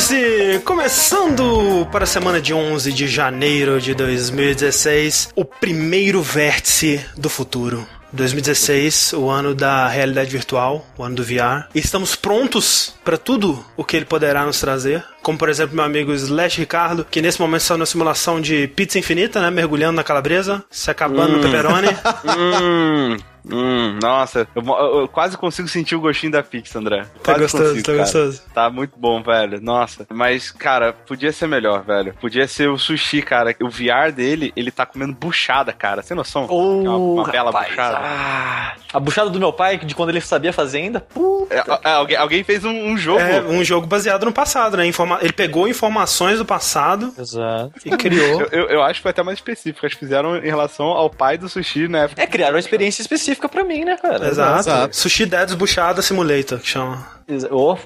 Vértice começando para a semana de 11 de janeiro de 2016, o primeiro vértice do futuro. 2016, o ano da realidade virtual, o ano do VR. E estamos prontos para tudo o que ele poderá nos trazer. Como, por exemplo, meu amigo Slash Ricardo, que nesse momento está na simulação de pizza infinita, né? Mergulhando na calabresa, se acabando hum. no pepperoni. hum. Hum, nossa, eu, eu, quase consigo sentir o gostinho da pizza, André. Tá quase gostoso, consigo, tá cara. gostoso. Tá muito bom, velho. Nossa. Mas, cara, podia ser melhor, velho. Podia ser o sushi, cara. O VR dele, ele tá comendo buchada, cara. Sem noção? Oh, uma, uma bela buchada. Ah, a buchada do meu pai, de quando ele sabia fazer ainda. Puta. É, é, alguém, alguém fez um, um, jogo. É, um jogo baseado no passado, né? Informa ele pegou informações do passado. Exato. E criou. eu, eu, eu, acho que foi até mais específico. Acho que fizeram em relação ao pai do sushi, né? É, criaram uma experiência específica pra mim, né, cara? Exato. Exato. Sushi Dads Buchada Simulator, que chama. Oh,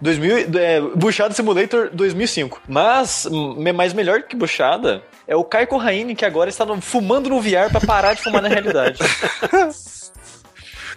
2000, é, Buchada Simulator 2005. Mas, mais melhor que Buchada é o Kai Corraine, que agora está no, fumando no VR para parar de fumar na realidade.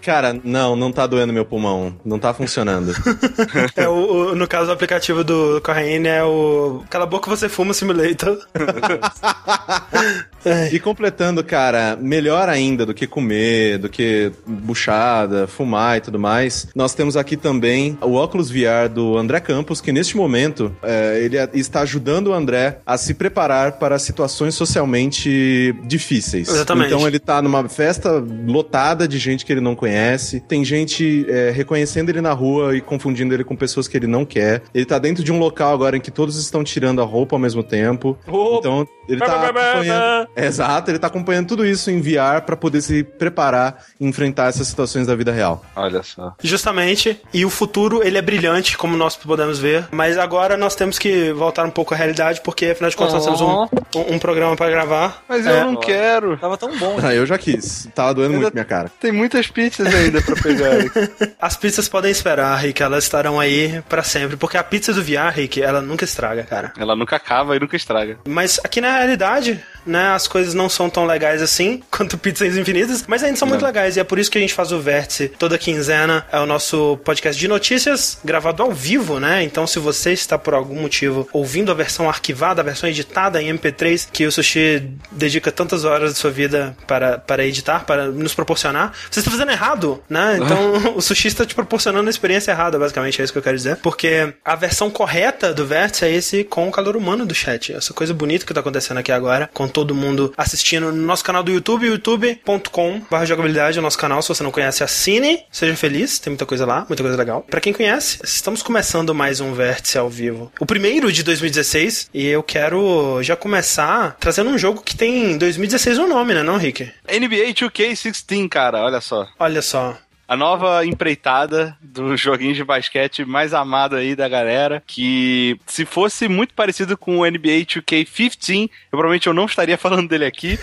Cara, não, não tá doendo meu pulmão. Não tá funcionando. é, o, o, no caso, o aplicativo do Corraine é o Cala a boca você fuma simulator. e completando, cara, melhor ainda do que comer, do que buchada, fumar e tudo mais, nós temos aqui também o óculos VR do André Campos, que neste momento é, ele está ajudando o André a se preparar para situações socialmente difíceis. Exatamente. Então ele tá numa festa lotada de gente que ele não conhece conhece. Tem gente é, reconhecendo ele na rua e confundindo ele com pessoas que ele não quer. Ele tá dentro de um local agora em que todos estão tirando a roupa ao mesmo tempo. Oh. Então, ele tá acompanhando. Exato, ele tá acompanhando tudo isso em VR para poder se preparar e enfrentar essas situações da vida real. Olha só. Justamente. E o futuro, ele é brilhante, como nós podemos ver. Mas agora nós temos que voltar um pouco à realidade, porque afinal de contas oh. nós temos um, um, um programa para gravar. Mas eu é. não quero. Tava tão bom. Ah, eu já quis. Tava doendo Ainda muito minha cara. Tem muitas pizzas pizzas ainda pra pegar. As pizzas podem esperar, Rick, elas estarão aí para sempre, porque a pizza do VR, Rick, ela nunca estraga, cara. Ela nunca acaba e nunca estraga. Mas aqui na realidade, né, as coisas não são tão legais assim quanto pizzas infinitas, mas ainda são não. muito legais e é por isso que a gente faz o Vértice toda quinzena. É o nosso podcast de notícias gravado ao vivo, né? Então, se você está por algum motivo ouvindo a versão arquivada, a versão editada em MP3, que o Sushi dedica tantas horas de sua vida para, para editar, para nos proporcionar, você está fazendo errado errado, né? Então o sushi está te proporcionando a experiência errada, basicamente, é isso que eu quero dizer. Porque a versão correta do Vértice é esse com o calor humano do chat. Essa coisa bonita que tá acontecendo aqui agora, com todo mundo assistindo no nosso canal do YouTube, youtube.com.br jogabilidade, é o nosso canal. Se você não conhece, assine, seja feliz, tem muita coisa lá, muita coisa legal. Para quem conhece, estamos começando mais um Vértice ao vivo. O primeiro de 2016, e eu quero já começar trazendo um jogo que tem 2016 no nome, né, não, Rick? NBA 2K16, cara, olha só. Olha Olha só a nova empreitada do joguinho de basquete mais amado aí da galera, que se fosse muito parecido com o NBA 2K15, eu provavelmente eu não estaria falando dele aqui,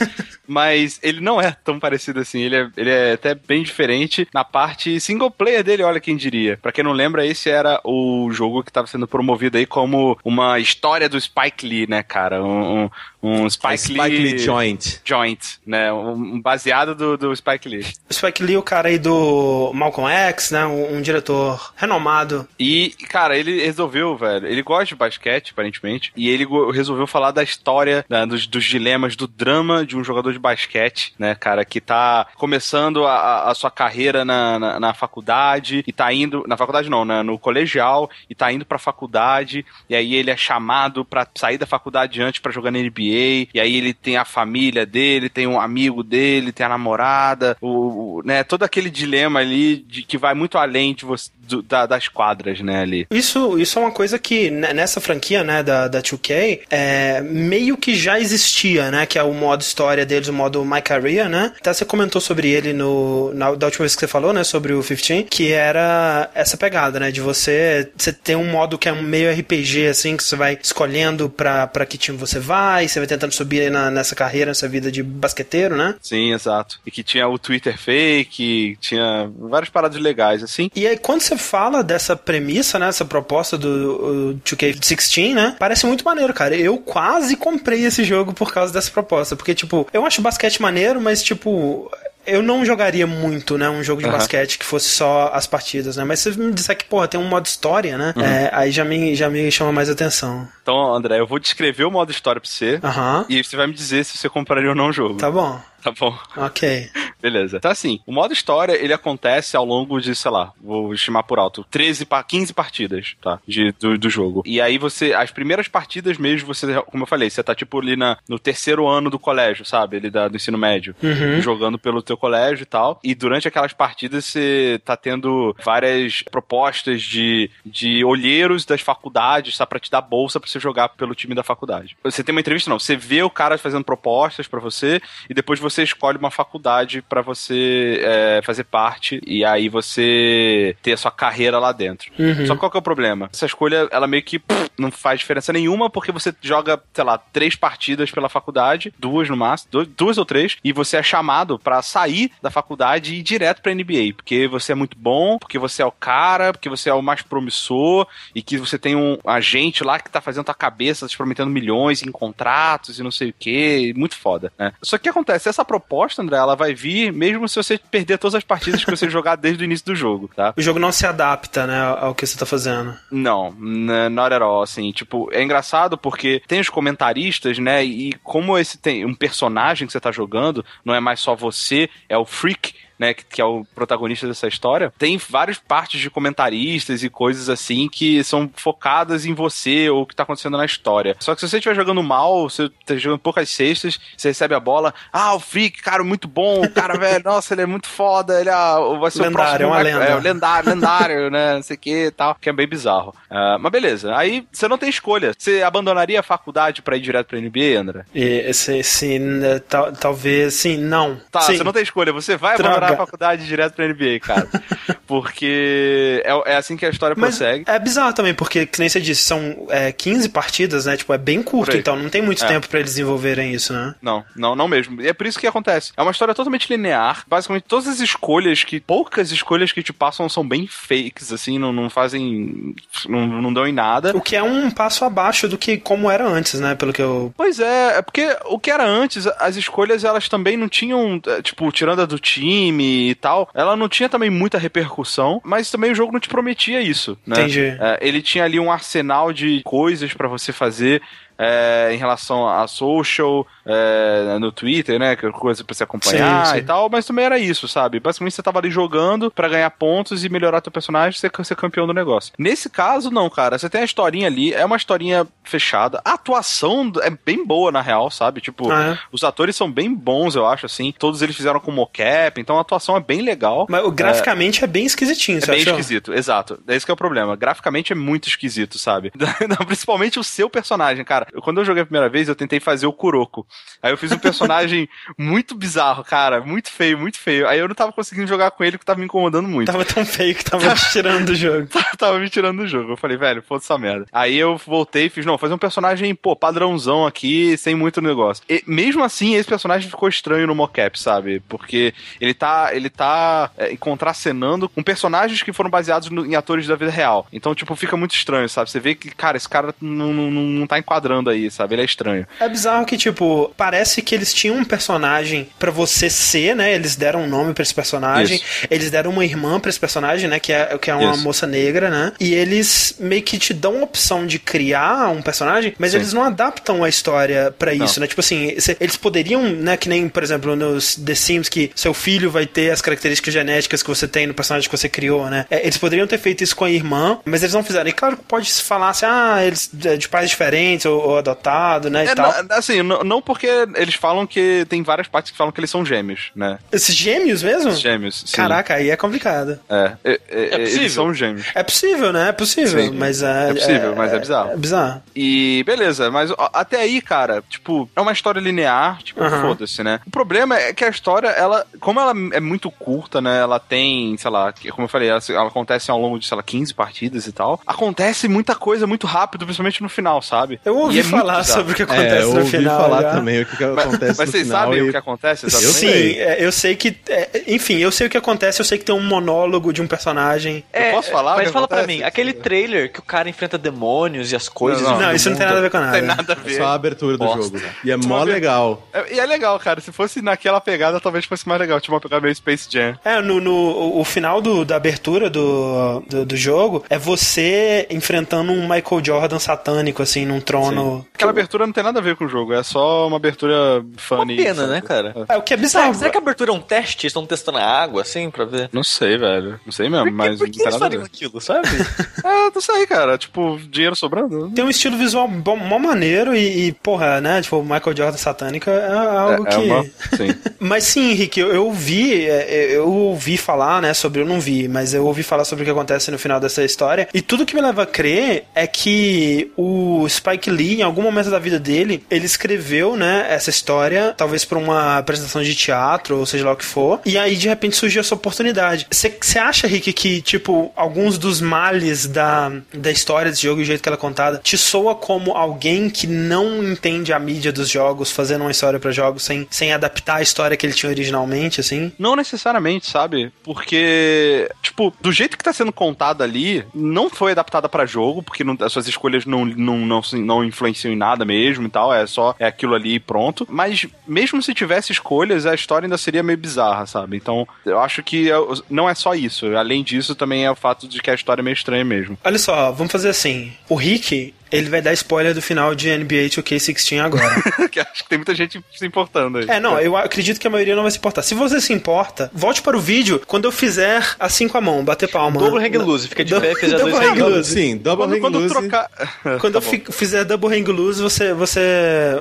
mas ele não é tão parecido assim, ele é, ele é até bem diferente na parte single player dele, olha quem diria. Para quem não lembra, esse era o jogo que estava sendo promovido aí como uma história do Spike Lee, né, cara? Um, um Spike, Spike Lee, Lee Joint. Joint, né? Um baseado do, do Spike Lee. O Spike Lee, o cara aí do Malcolm X, né? Um, um, diretor renomado. E, cara, ele resolveu, velho. Ele gosta de basquete, aparentemente. E ele resolveu falar da história, né, dos, dos, dilemas, do drama de um jogador de basquete, né, cara, que tá começando a, a sua carreira na, na, na, faculdade e tá indo. Na faculdade não, né, no colegial, e tá indo pra faculdade. E aí ele é chamado pra sair da faculdade antes para jogar na NBA. E aí ele tem a família dele, tem um amigo dele, tem a namorada, o, o né, todo aquele dilema ali de, que vai muito além de você, do, da, das quadras, né, ali. Isso, isso é uma coisa que nessa franquia, né, da, da 2K, é, meio que já existia, né, que é o modo história deles, o modo My Career, né? Até você comentou sobre ele no, na, da última vez que você falou, né, sobre o 15, que era essa pegada, né, de você, você ter um modo que é meio RPG, assim, que você vai escolhendo pra, pra que time você vai, você vai tentando subir na, nessa carreira, nessa vida de basqueteiro, né? Sim, exato. E que tinha o Twitter fake, tinha várias paradas legais, assim. E aí, quando você fala dessa premissa, né, essa proposta do 2K16, né, parece muito maneiro, cara. Eu quase comprei esse jogo por causa dessa proposta, porque, tipo, eu acho basquete maneiro, mas, tipo, Eu não jogaria muito, né, um jogo de Aham. basquete que fosse só as partidas, né? Mas se você me disser que, porra, tem um modo história, né? É, aí já me, já me chama mais atenção. Então, André, eu vou descrever o modo história pra você. E você vai me dizer se você compraria ou não o jogo. Tá bom. Tá bom. Ok. Beleza. Então, assim, o modo história, ele acontece ao longo de, sei lá, vou estimar por alto, 13 pa 15 partidas, tá? De, do, do jogo. E aí você, as primeiras partidas mesmo, você, como eu falei, você tá tipo ali na, no terceiro ano do colégio, sabe? Ele da, do ensino médio. Uhum. Jogando pelo teu colégio e tal. E durante aquelas partidas você tá tendo várias propostas de, de olheiros das faculdades, tá? Pra te dar bolsa pra você jogar pelo time da faculdade. Você tem uma entrevista, não. Você vê o cara fazendo propostas pra você e depois você escolhe uma faculdade pra você é, fazer parte e aí você ter a sua carreira lá dentro. Uhum. Só que qual que é o problema? Essa escolha, ela meio que pff, não faz diferença nenhuma porque você joga, sei lá, três partidas pela faculdade, duas no máximo, du- duas ou três, e você é chamado pra sair da faculdade e ir direto pra NBA, porque você é muito bom, porque você é o cara, porque você é o mais promissor e que você tem um agente lá que tá fazendo tua cabeça, te prometendo milhões em contratos e não sei o que, muito foda, né? Só que acontece? Essa proposta, André, ela vai vir mesmo se você perder todas as partidas que você jogar desde o início do jogo, tá? O jogo não se adapta, né, ao que você tá fazendo. Não, n- not at all, assim, tipo, é engraçado porque tem os comentaristas, né, e como esse tem um personagem que você tá jogando, não é mais só você, é o Freak, né, que, que é o protagonista dessa história, tem várias partes de comentaristas e coisas assim que são focadas em você ou o que tá acontecendo na história. Só que se você estiver jogando mal, você tá jogando poucas cestas, você recebe a bola, ah, o Freak, cara, muito bom, o cara, velho, nossa, ele é muito foda, ele é, vai ser Lendário, o próximo... é uma lenda. É, o lendário, lendário, né? Não sei o que e tal, que é bem bizarro. Ah, mas beleza, aí você não tem escolha. Você abandonaria a faculdade pra ir direto pra NBA, André? E, se, se, né, tal- talvez, sim, não. Tá, sim. você não tem escolha, você vai Droga. Abandonar a faculdade direto pra NBA, cara. Porque é, é assim que a história Mas prossegue. é bizarro também, porque, que nem você disse, são é, 15 partidas, né? Tipo, é bem curto, então não tem muito É. tempo pra eles desenvolverem isso, né? Não, não, não mesmo. E é por isso que acontece. É uma história totalmente linear. Basicamente, todas as escolhas que. Poucas escolhas que te passam são bem fakes, assim, não, não fazem. Não, não dão em nada. O que é um passo abaixo do que como era antes, né? Pelo que eu. Pois é, é porque o que era antes, as escolhas elas também não tinham, eh, tipo, tirando a do time e tal, ela não tinha também muita repercussão, mas também o jogo não te prometia isso, né? Entendi. É, ele tinha ali um arsenal de coisas pra você fazer. é, em relação a social, é, no Twitter, né? que é Coisa pra você acompanhar Sim, sim. e tal, mas também era isso, sabe? Basicamente você tava ali jogando pra ganhar pontos e melhorar teu personagem e ser, ser campeão do negócio. Nesse caso, não, cara. Você tem a historinha ali, é uma historinha fechada. A atuação é bem boa, na real, sabe? Tipo, Ah, é? os atores são bem bons, eu acho, assim. Todos eles fizeram com mocap, então a atuação é bem legal. Mas graficamente é, bem esquisitinho, É você bem achou? esquisito, exato. É esse que é o problema. Graficamente é muito esquisito, sabe? Principalmente o seu personagem, cara. Quando eu joguei a primeira vez, eu tentei fazer o Kuroko. Aí eu fiz um personagem muito bizarro, cara. Muito feio, muito feio. Aí eu não tava conseguindo jogar com ele, que tava me incomodando muito. Tava tão feio que tava te tirando do jogo. tava me tirando do jogo. Eu falei, velho, foda essa merda. Aí eu voltei e fiz, não, fazer um personagem, pô, padrãozão aqui, sem muito negócio. E mesmo assim, esse personagem ficou estranho no mocap, sabe? Porque ele tá, ele tá é, contracenando com personagens que foram baseados no- em atores da vida real. Então, tipo, fica muito estranho, sabe? Você vê que, cara, esse cara não, não não tá enquadrando aí, sabe? Ele é estranho. É bizarro que, tipo, parece que eles tinham um personagem pra você ser, né? Eles deram um nome pra esse personagem. Eles deram uma irmã pra esse personagem, né? Que é, que é uma Isso. moça negra, né? E eles meio que te dão a opção de criar um personagem, mas Sim. eles não adaptam a história pra isso, né? Tipo assim, eles poderiam, né? Que nem, por exemplo, nos The Sims, que seu filho vai ter as características genéticas que você tem no personagem que você criou, né? É, eles poderiam ter feito isso com a irmã, mas eles não fizeram. E claro que pode se falar assim, ah, eles é de pais diferentes ou, ou adotado, né? E É, tal. não- assim, não, não porque eles falam que tem várias partes que falam que eles são gêmeos, né? Esses gêmeos mesmo? Gêmeos. sim. Caraca, aí é complicado. É, é, é, É possível? eles são gêmeos. É possível, né? É possível, Sim. mas é... É possível, mas é bizarro. É bizarro. E beleza, mas até aí, cara, tipo, é uma história linear, tipo, Aham. foda-se, né? O problema é que a história, ela, como ela é muito curta, né? Ela tem, sei lá, como eu falei, ela, ela acontece ao longo de, sei lá, 15 partidas e tal. Acontece muita coisa muito rápido, principalmente no final, sabe? Eu ouvi E é falar sobre o que É, acontece eu no ouvi final. falar já. também. Também o que, que acontece Mas no vocês sabem e- o que acontece exatamente? Sim, é, eu sei que. é, enfim, eu sei o que acontece, eu sei que tem um monólogo de um personagem. Eu posso falar o Mas que fala pra acontece? mim, aquele trailer que o cara enfrenta demônios e as coisas. Não, e o Não, isso não tem mundo- nada a ver com Não tem nada. nada a É ver. só a abertura do Bosta. jogo. E é mó legal. É, E é legal, cara. Se fosse naquela pegada, talvez fosse mais legal. Tipo uma pegada meio Space Jam. É, no, no- o- final do- da abertura do, do, do jogo é você enfrentando um Michael Jordan satânico, assim, num trono. Aquela abertura não tem nada a ver com o jogo. É só uma abertura Uma funny. pena, sabe? né, cara? É, o que é Será, bizarro. será que a abertura é um teste? Estão testando a água, assim, pra ver? Não sei, velho. Não sei mesmo, Por que, mas por não que tem eles nada a ver. aquilo, sabe? É, não sei, cara. Tipo, dinheiro sobrando. Tem um estilo visual bom, mó maneiro e, e, porra, né? Tipo, o Michael Jordan satânico é algo é, que. é uma... Sim. Mas sim, Henrique, eu, eu ouvi, é, eu ouvi falar, né, sobre, eu não vi, mas eu ouvi falar sobre o que acontece no final dessa história, e tudo que me leva a crer é que o Spike Lee, em algum momento da vida dele, ele escreveu, né, essa história, talvez pra uma apresentação de teatro, ou seja lá o que for, e aí de repente surgiu essa oportunidade. Você acha, Rick, que, tipo, alguns dos males da, da história desse jogo e o jeito que ela é contada, te soa como alguém que não entende a mídia dos jogos, fazendo uma história pra jogos sem, sem adaptar a história que ele tinha originalmente, assim? Não necessariamente, sabe? Porque, tipo, do jeito que tá sendo contada ali, não foi adaptada pra jogo, porque não- as suas escolhas não, não, não, não influenciam em nada mesmo e tal, é só é aquilo ali e pronto. Mas mesmo se tivesse escolhas, a história ainda seria meio bizarra, sabe? Então, eu acho que é- não é só isso. Além disso, também é o fato de que a história é meio estranha mesmo. Olha só, vamos fazer assim. O Rick, ele vai dar spoiler do final de NBA 2K16 agora. que acho que tem muita gente se importando aí. é, não, eu acredito que a maioria não vai se importar. Se você se importa, volte para o vídeo quando eu fizer assim com a mão, bater palma. Double hang loose, fica de pé e a double hang hang loose. Sim, Double Quando, Hang quando Loose. trocar. Quando eu fi- fizer double hang loose, você, você,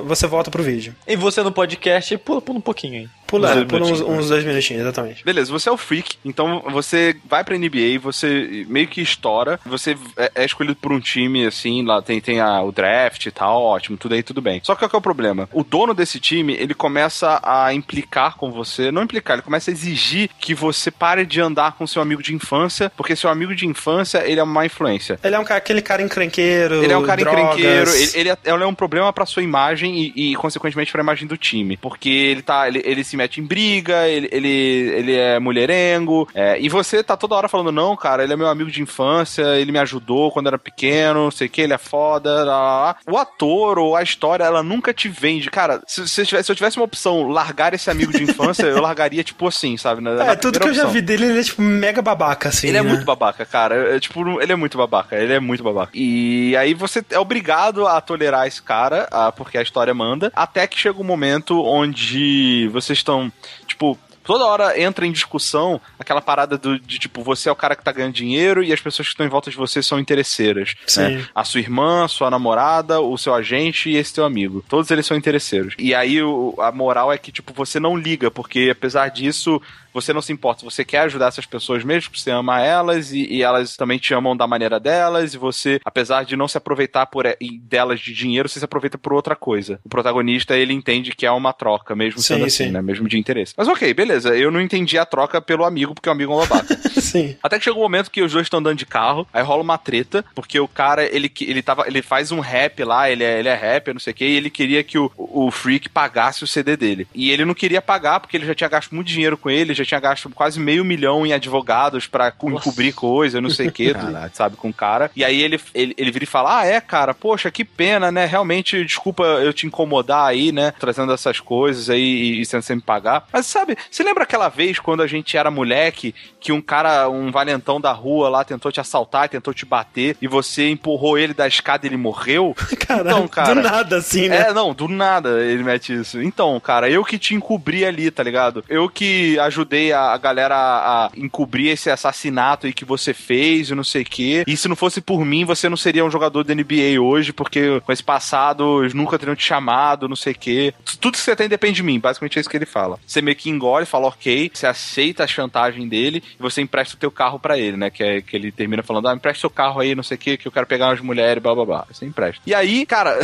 você volta pro vídeo. E você no podcast, pula, pula um pouquinho aí. Pula, pula uns, uns dois minutinhos, exatamente. Beleza, você é o freak, então você vai pra NBA, você meio que estoura, você é, é escolhido por um time, assim, lá tem, tem a- o draft e tal, ótimo, tudo aí, tudo bem. Só que qual que é o problema? O dono desse time, ele começa a implicar com você, não implicar, ele começa a exigir que você pare de andar com seu amigo de infância, porque seu amigo de infância, ele é uma má influência. Ele é um cara, aquele cara encrenqueiro. Ele é um cara drogas. encrenqueiro, ele, ele é, ele é um problema pra sua imagem e, e, consequentemente, pra imagem do time. Porque ele tá. Ele, ele se mete em briga, ele, ele, ele é mulherengo. é, e você tá toda hora falando, não, cara, ele é meu amigo de infância, ele me ajudou quando era pequeno, não sei o que, ele é foda. Lá, lá, lá. O ator ou a história, ela nunca te vende. Cara, se, se, eu tivesse, se eu tivesse uma opção, largar esse amigo de infância, eu largaria, tipo assim, sabe? Na, na É, tudo que eu já vi dele, ele é tipo mega babaca, assim. Ele é né? muito babaca, cara. É, tipo, ele é muito babaca. Ele é muito babaca. E aí você é obrigado a tolerar esse cara, ah, porque a história manda, até que chega um momento onde vocês estão, tipo. Toda hora entra em discussão aquela parada do, de tipo, você é o cara que tá ganhando dinheiro e as pessoas que estão em volta de você são interesseiras. Sim. né? A sua irmã, a sua namorada, o seu agente e esse teu amigo. Todos eles são interesseiros. E aí o- a moral é que, tipo, você não liga, porque apesar disso, você não se importa. Você quer ajudar essas pessoas mesmo, porque você ama elas e, e elas também te amam da maneira delas. E você, apesar de não se aproveitar por e- e delas de dinheiro, você se aproveita por outra coisa. O protagonista, ele entende que é uma troca, mesmo Sim, sendo assim, sim. né? Mesmo de interesse. Mas ok, beleza. Eu não entendi a troca pelo amigo, porque o amigo é um babaca. Sim. Até que chega um momento que os dois estão andando de carro, aí rola uma treta, porque o cara, ele, ele, tava, ele faz um rap lá, ele é, ele é rapper, não sei o que, e ele queria que o, o Freak pagasse o CD dele. E ele não queria pagar, porque ele já tinha gasto muito dinheiro com ele, já tinha gasto quase meio milhão em advogados pra co- encobrir coisa, não sei o que, sabe, com o cara. E aí ele, ele, ele vira e fala, ah, é, cara, poxa, que pena, né, realmente, desculpa eu te incomodar aí, né, trazendo essas coisas aí e, e sendo sem me pagar. Mas sabe, você lembra aquela vez quando a gente era moleque, que um cara, um valentão da rua lá tentou te assaltar, tentou te bater, e você empurrou ele da escada e ele morreu? Caralho, Então, cara, do nada, assim, né? É, não, do nada ele mete isso. Então, cara, eu que te encobri ali, tá ligado? Eu que ajudei a, a galera a, a encobrir esse assassinato aí que você fez e não sei o quê. E se não fosse por mim, você não seria um jogador da NBA hoje, porque com esse passado eles nunca teriam te chamado, não sei o quê. Tudo que você tem depende de mim, basicamente é isso que ele fala. Você meio que engole, fala ok, você aceita a chantagem dele e você empresta o teu carro pra ele, né? Que, é, que ele termina falando, ah, empresta seu carro aí, não sei o quê, que eu quero pegar umas mulheres, blá blá blá. Você empresta. E aí, cara,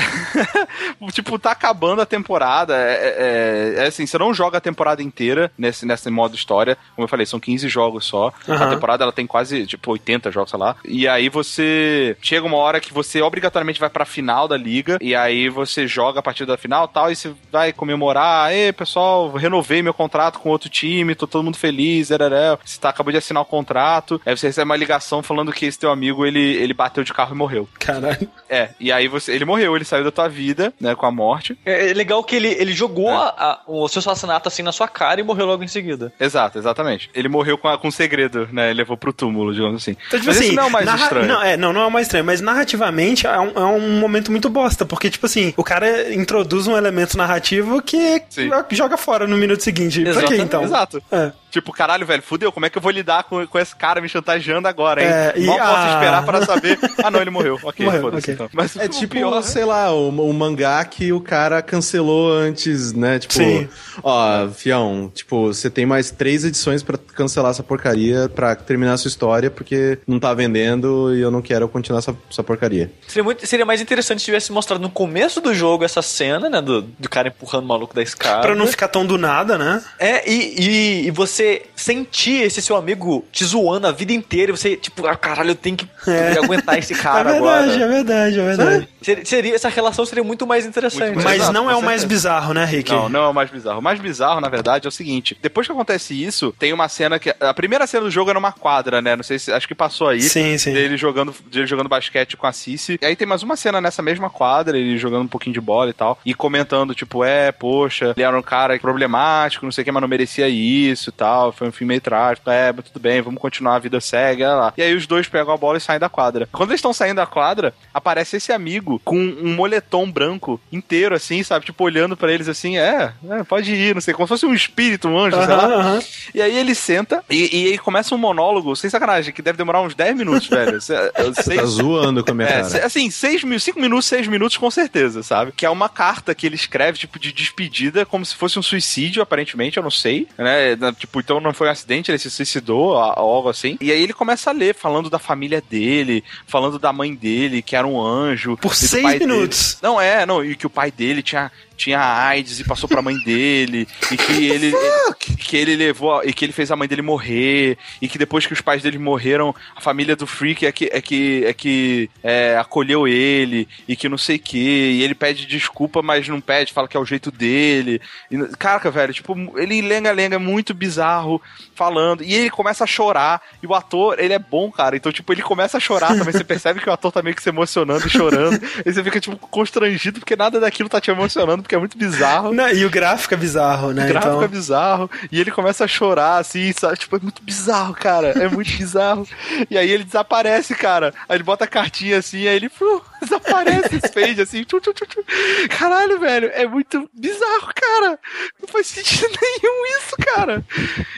tipo, tá acabando a temporada. É, é- é assim, você não joga a temporada inteira nesse, nesse modo história. Como eu falei, são 15 jogos só. A Aham. temporada ela tem quase, tipo, 80 jogos, sei lá. E aí você chega uma hora que você obrigatoriamente vai pra final da liga. E aí você joga a partir da final e tal. E você vai comemorar. Ei, pessoal, renovei meu contrato com outro time, tô todo mundo feliz. Eraré. Você tá, acabou de assinar o contrato. Aí você recebe uma ligação falando que esse teu amigo ele, ele bateu de carro e morreu. Caralho. É, e aí você, ele morreu, ele saiu da tua vida, né, com a morte. É é legal que ele, ele jogou a- a- o seu assassinato assim na sua cara e morreu logo em seguida. Exato, exatamente. Ele morreu com, a- com um segredo, né? Ele levou pro túmulo, digamos assim. Então, tipo Mas assim, esse não é o mais narra- estranho. Não, é, não, não é o mais estranho, mas narrativamente é um, é um momento muito bosta, porque, tipo assim, o cara introduz um elemento narrativo que Sim. joga fora no minuto seguinte. Pra quê, então? Exato. É. Tipo, caralho, velho, fudeu, como é que eu vou lidar com, com esse cara me chantageando agora, hein? É, e- Mal posso ah. esperar para saber. Ah, não, ele morreu. Ok, Morreu, foda-se ok. então. Mas É o tipo, pior- sei lá, o, o mangá que o cara cancelou antes, né? Tipo, Sim. ó, fião, tipo, você tem mais três edições pra cancelar essa porcaria, pra terminar a sua história, porque não tá vendendo e eu não quero continuar essa, essa porcaria. Seria, muito, seria mais interessante se tivesse mostrado no começo do jogo essa cena, né? Do, do cara empurrando o maluco da escada. Pra não ficar tão do nada, né? É, e, e, e você sentir esse seu amigo te zoando a vida inteira e você, tipo, ah, caralho, eu tenho que É. aguentar esse cara é verdade, agora. é verdade, é verdade. Seria, seria- essa relação seria muito mais interessante. Muito Mas Exato, não é o mais bizarro, né, Rick? Não, não é o mais bizarro. O mais bizarro, na verdade, é o seguinte: depois que acontece isso, tem uma cena que. A primeira cena do jogo era numa quadra, né? Não sei se. Acho que passou aí. Sim, sim. Dele jogando, dele jogando basquete com a Cici. E aí tem mais uma cena nessa mesma quadra, ele jogando um pouquinho de bola e tal. E comentando, tipo, é, poxa, ele era um cara problemático, não sei o que, mas não merecia isso e tal. Foi um fim meio trágico. É, mas tudo bem, vamos continuar, a vida segue, olha lá. E aí os dois pegam a bola e saem da quadra. Quando eles estão saindo da quadra, aparece esse amigo com um moletom branco inteiro, assim, sabe? Tipo, olhando pra eles assim, é, é, pode ir, não sei, como se fosse um espírito, um anjo, sei lá. Aham. E aí ele senta e, e aí começa um monólogo, sem sacanagem, que deve demorar uns 10 minutos, velho. Você sei- tá zoando com a minha é, cara. assim, 6 mil, 5 minutos, 6 minutos com certeza, sabe? Que é uma carta que ele escreve, tipo, de despedida, como se fosse um suicídio, aparentemente, eu não sei, né? Na- Tipo, então não foi um acidente, ele se suicidou, algo assim. E aí ele começa a ler, falando da família dele, falando da mãe dele, que era um anjo. Por seis pai dele. minutos. Não, é, não, e que o pai dele tinha, tinha AIDS e passou pra mãe dele, e que ele, que, ele levou, e que ele fez a mãe dele morrer, e que depois que os pais dele morreram, a família do Freak é que, é que, é que é, acolheu ele, e que não sei o que, e ele pede desculpa, mas não pede, fala que é o jeito dele. E, caraca, velho, tipo, ele lenga-lenga, é muito bizarro, falando, e ele começa a chorar, e o ator, ele é bom, cara, então, tipo, ele começa a chorar também, você percebe que o ator tá meio que se emocionando e chorando, e você fica, tipo, constrangido, porque nada daquilo tá te emocionando, porque é muito bizarro. Não, e o gráfico é bizarro, né? O gráfico então... é bizarro, e ele começa a chorar, assim, sabe? Tipo, é muito bizarro, cara. É muito bizarro. E aí ele desaparece, cara. Aí ele bota a cartinha assim, aí ele fu, desaparece, fade assim. Tchu, tchu. Caralho, velho, é muito bizarro, cara. Não faz sentido nenhum isso, cara.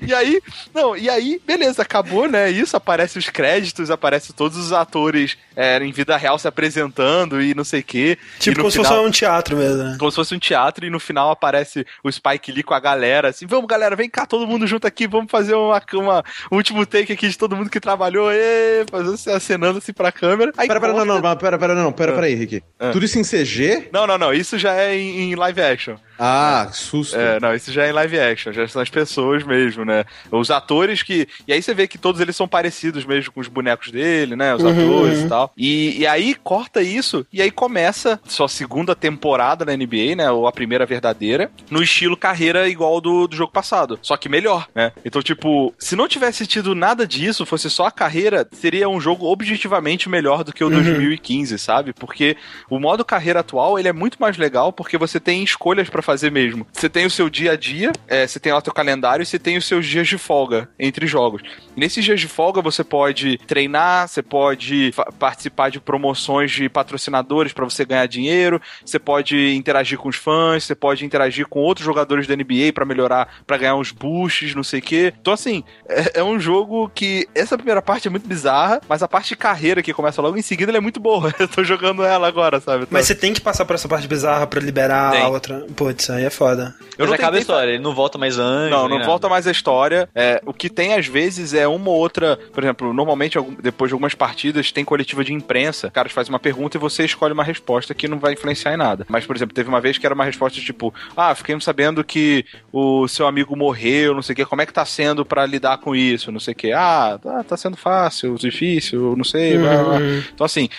E aí, não, e aí, beleza, acabou, né? Isso, aparece os créditos, aparece todos os atores é, em vida real se apresentando e não sei o quê. Tipo, como se final- fosse um teatro mesmo, né? como se fosse um teatro e no final aparece o Spike Lee com a galera, assim, vamos galera, vem cá, todo mundo junto aqui, vamos fazer uma, uma um último take aqui de todo mundo que trabalhou, e fazendo acenando assim pra câmera. Aí Pera, pera, não, não, pera, pera, não, pera, Ah. pera aí, Rick. Ah. Tudo isso em CG? Não, não, não, isso já é em, em live action. Ah, que susto. É, não, isso já é em live action, já são as pessoas mesmo, né? Os atores que. E aí você vê que todos eles são parecidos mesmo com os bonecos dele, né? Os atores e tal. E, e aí corta isso, e aí começa sua segunda temporada na NBA, né? Ou a primeira verdadeira, no estilo carreira igual do, do jogo passado. Só que melhor, né? Então, tipo, se não tivesse tido nada disso, fosse só a carreira, seria um jogo objetivamente melhor do que o 2015, sabe? Porque o modo carreira atual, ele é muito mais legal porque você tem escolhas pra fazer mesmo. Você tem o seu dia a dia, é, você tem lá o teu calendário e você tem os seus dias de folga entre jogos. E nesses dias de folga você pode treinar, você pode participar de promoções de patrocinadores pra você ganhar dinheiro, você pode interagir com os fãs, você pode interagir com outros jogadores da NBA pra melhorar, pra ganhar uns boosts, não sei o quê. Então assim, é, é um jogo que essa primeira parte é muito bizarra, mas a parte de carreira que começa logo em seguida ela é muito boa. Eu tô jogando ela agora, sabe? Mas você tem que passar por essa parte bizarra pra liberar Tem. a outra. Pô, Putz, aí é foda. Eu Eu não acaba a história, ele não volta mais antes. Não, não nada. volta mais a história. É, o que tem às vezes é uma ou outra. Por exemplo, normalmente depois de algumas partidas tem coletiva de imprensa. Os caras fazem uma pergunta e você escolhe uma resposta que não vai influenciar em nada. Mas, por exemplo, teve uma vez que era uma resposta tipo: Ah, fiquemos sabendo que o seu amigo morreu, não sei o que. Como é que tá sendo pra lidar com isso? Não sei o que. Ah, tá, tá sendo fácil, difícil, não sei. blá, blá. Então, assim,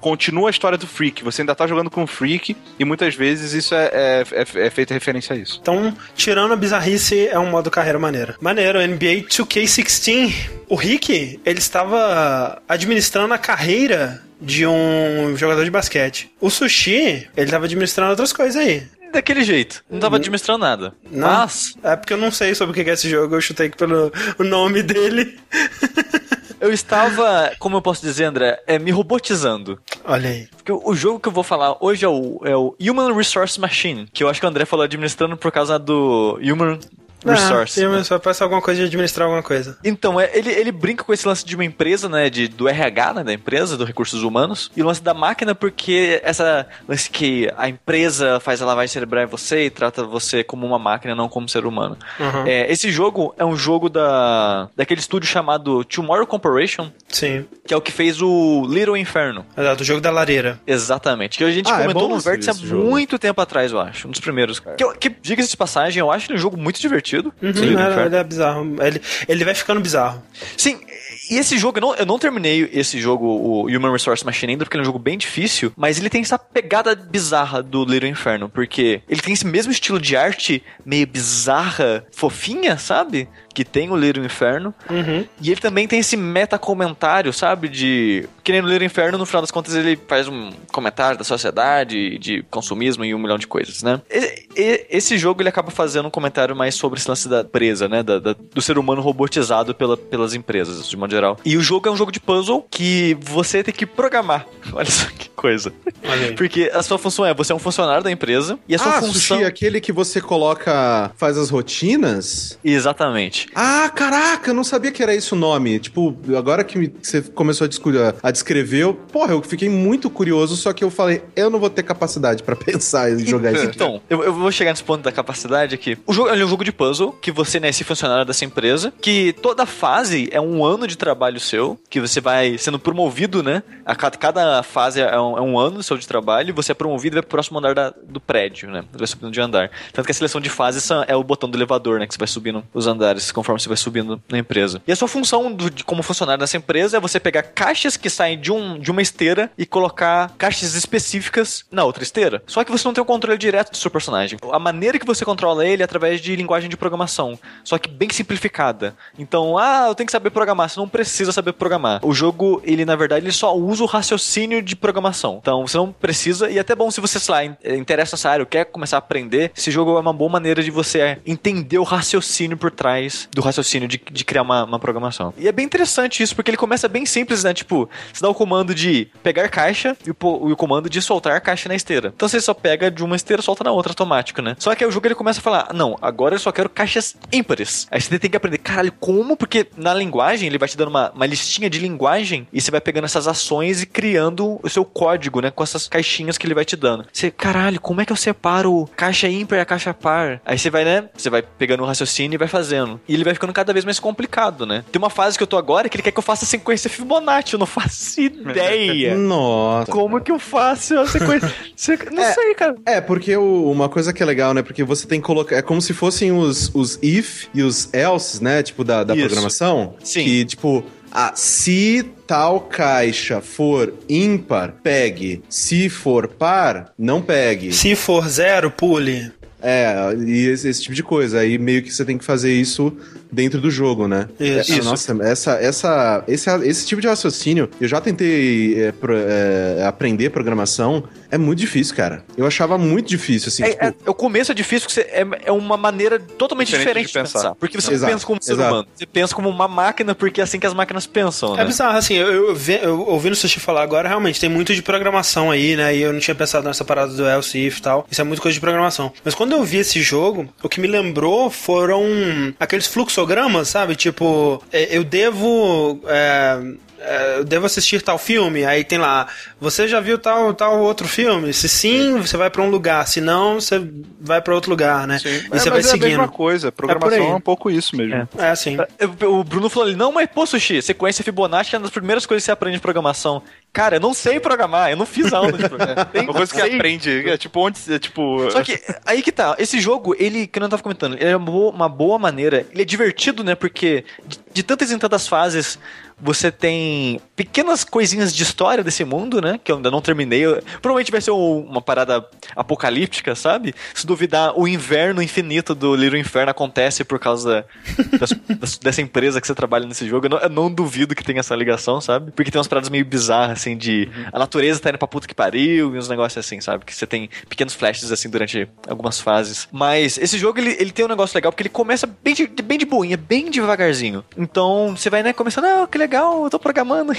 continua a história do Freak. Você ainda tá jogando com o Freak e muitas vezes isso é, é, é, é feita referência a isso. Então, tirando a bizarrice, é um modo carreira maneiro. Maneiro, NBA 2K16. O Rick, ele estava administrando a carreira de um jogador de basquete. O Sushi, ele estava administrando outras coisas aí. Daquele jeito. Não tava administrando nada. Não? Mas É porque eu não sei sobre o que é esse jogo, eu chutei pelo o nome dele. eu estava, como eu posso dizer, André, é, me robotizando. Olha aí. Porque o jogo que eu vou falar hoje é o, é o Human Resource Machine, que eu acho que o André falou administrando por causa do Human Resource. Ah, né? sim, só parece alguma coisa de administrar alguma coisa. Então, é, ele, ele brinca com esse lance de uma empresa, né? De, do RH, né? Da empresa, do recursos humanos. E o lance da máquina, porque essa lance que a empresa faz a lavagem cerebral em você e trata você como uma máquina, não como ser humano. Uhum. É, esse jogo é um jogo da, daquele estúdio chamado Tomorrow Corporation, Sim. que é o que fez o Little Inferno. Exato, o jogo da lareira. Exatamente. Que a gente Ah, é comentou bom no Vértice há jogo. muito tempo atrás, eu acho. Um dos primeiros. Que, eu- que diga-se de passagem, eu acho ele um jogo muito divertido. Uhum, Little é, Inferno. ele é bizarro. Ele, ele vai ficando bizarro. Sim, e esse jogo, eu não, eu não terminei esse jogo, o Human Resource Machine, ainda, porque ele é um jogo bem difícil, mas ele tem essa pegada bizarra do Little Inferno, porque ele tem esse mesmo estilo de arte meio bizarra, fofinha, sabe? Que tem o Little Inferno. Uhum. E ele também tem esse meta-comentário, sabe? De. Que nem no Little Inferno, no final das contas, ele faz um comentário da sociedade, de consumismo e um milhão de coisas, né? E- e- esse jogo ele acaba fazendo um comentário mais sobre esse lance da empresa, né? Da- da- do ser humano robotizado pela- pelas empresas, de modo geral. E o jogo é um jogo de puzzle que você tem que programar. Olha só que coisa. Porque a sua função é: você é um funcionário da empresa e a sua ah, função. sushi, aquele que você coloca, faz as rotinas? Exatamente. Ah, caraca, eu não sabia que era esse o nome. Tipo, agora que você começou a, descrever, eu, porra, eu fiquei muito curioso, só que eu falei, eu não vou ter capacidade pra pensar em jogar isso aqui. Então, eu, eu vou chegar nesse ponto da capacidade aqui. O jogo é um jogo de puzzle, que você, né, esse funcionário dessa empresa, que toda fase é um ano de trabalho seu, que você vai sendo promovido, né? A cada, cada fase é um, é um ano seu de trabalho, você é promovido e vai pro próximo andar da- do prédio, né? Vai subindo de andar. Tanto que a seleção de fases é o botão do elevador, né? Que você vai subindo os andares conforme você vai subindo na empresa. E a sua função do- de, como funcionário dessa empresa é você pegar caixas que saem de, um, de uma esteira e colocar caixas específicas na outra esteira. Só que você não tem o controle direto do seu personagem. A maneira que você controla ele é através de linguagem de programação, só que bem simplificada. Então, ah, eu tenho que saber programar. Você não precisa saber programar. O jogo, ele na verdade, ele só usa o raciocínio de programação. Então, você não precisa, e é até bom se você, sei lá, eh, interessa nessa área, quer começar a aprender, esse jogo é uma boa maneira de você eh, entender o raciocínio por trás do raciocínio de, de criar uma, uma programação. E é bem interessante isso, porque ele começa bem simples, né? Tipo, você dá o comando de pegar caixa e o, e o comando de soltar caixa na esteira. Então você só pega de uma esteira solta na outra automático, né? Só que aí o jogo ele começa a falar: não, agora eu só quero caixas ímpares. Aí você tem que aprender, caralho, como? Porque na linguagem ele vai te dando uma, uma listinha de linguagem e você vai pegando essas ações e criando o seu código, né? Com essas caixinhas que ele vai te dando. Você, caralho, como é que eu separo caixa ímpar e a caixa par? Aí você vai, né? Você vai pegando o raciocínio e vai fazendo. E ele vai ficando cada vez mais complicado, né? Tem uma fase que eu tô agora que ele quer que eu faça a sequência Fibonacci. Eu não faço ideia. Nossa. Como que eu faço a sequência? Se- Não É. sei, cara. É, porque o- uma coisa que é legal, né? Porque você tem que colocar. É como se fossem os, os if e os else, né? Tipo, da, da Isso. programação. Sim. Que, tipo, ah, se tal caixa for ímpar, pegue. Se for par, não pegue. Se for zero, pule. É, e esse, esse tipo de coisa. Aí meio que você tem que fazer isso dentro do jogo, né? Isso. É, Isso. Nossa, essa, essa, esse, esse tipo de raciocínio, eu já tentei é, pro- é, aprender programação, é muito difícil, cara. Eu achava muito difícil, assim, É, tipo... é- o começo é difícil, porque você- é, é uma maneira totalmente Diferente diferente, de de pensar. pensar. Porque você Exato, não pensa como ser exato. humano. Você pensa como uma máquina, porque é assim que as máquinas pensam, né? É bizarro, assim, eu, eu, eu ouvindo o Sushi falar agora, realmente, tem muito de programação aí, né? E eu não tinha pensado nessa parada do else if e tal. Isso é muito coisa de programação. Mas quando eu vi esse jogo, o que me lembrou foram aqueles fluxo fluxograma, sabe? Tipo, é, eu devo. é, eu devo assistir tal filme, aí tem lá, você já viu tal, tal outro filme? Se sim, você vai pra um lugar, se não, você vai pra outro lugar, né? E É, você vai é a mesma seguindo. coisa. por Programação aí. é, um pouco isso mesmo. É. É assim. O Bruno falou ali, não, mas pô, Sushi, sequência Fibonacci é uma das primeiras coisas que você aprende em programação. Cara, eu não sei programar, eu não fiz aula de programação. Uma coisa que Sei. aprende. É tipo, onde. É, tipo. Só que aí que tá, esse jogo, ele, que eu não tava comentando, ele é uma boa, uma boa maneira, ele é divertido, né? Porque de, de tantas em tantas fases você tem pequenas coisinhas de história desse mundo, né? Que eu ainda não terminei. Provavelmente vai ser um- uma parada apocalíptica, sabe? Se duvidar, o inverno infinito do Little Inferno acontece por causa das- dessa empresa que você trabalha nesse jogo. Eu não, eu não duvido que tenha essa ligação, sabe? Porque tem umas paradas meio bizarras, assim, de a natureza tá indo pra puta que pariu e uns negócios assim, sabe? Que você tem pequenos flashes, assim, durante algumas fases. Mas esse jogo, ele, ele tem um negócio legal, porque ele começa bem de, bem de boinha, bem devagarzinho. Então, você vai, né, começando, ah, que legal, eu tô programando,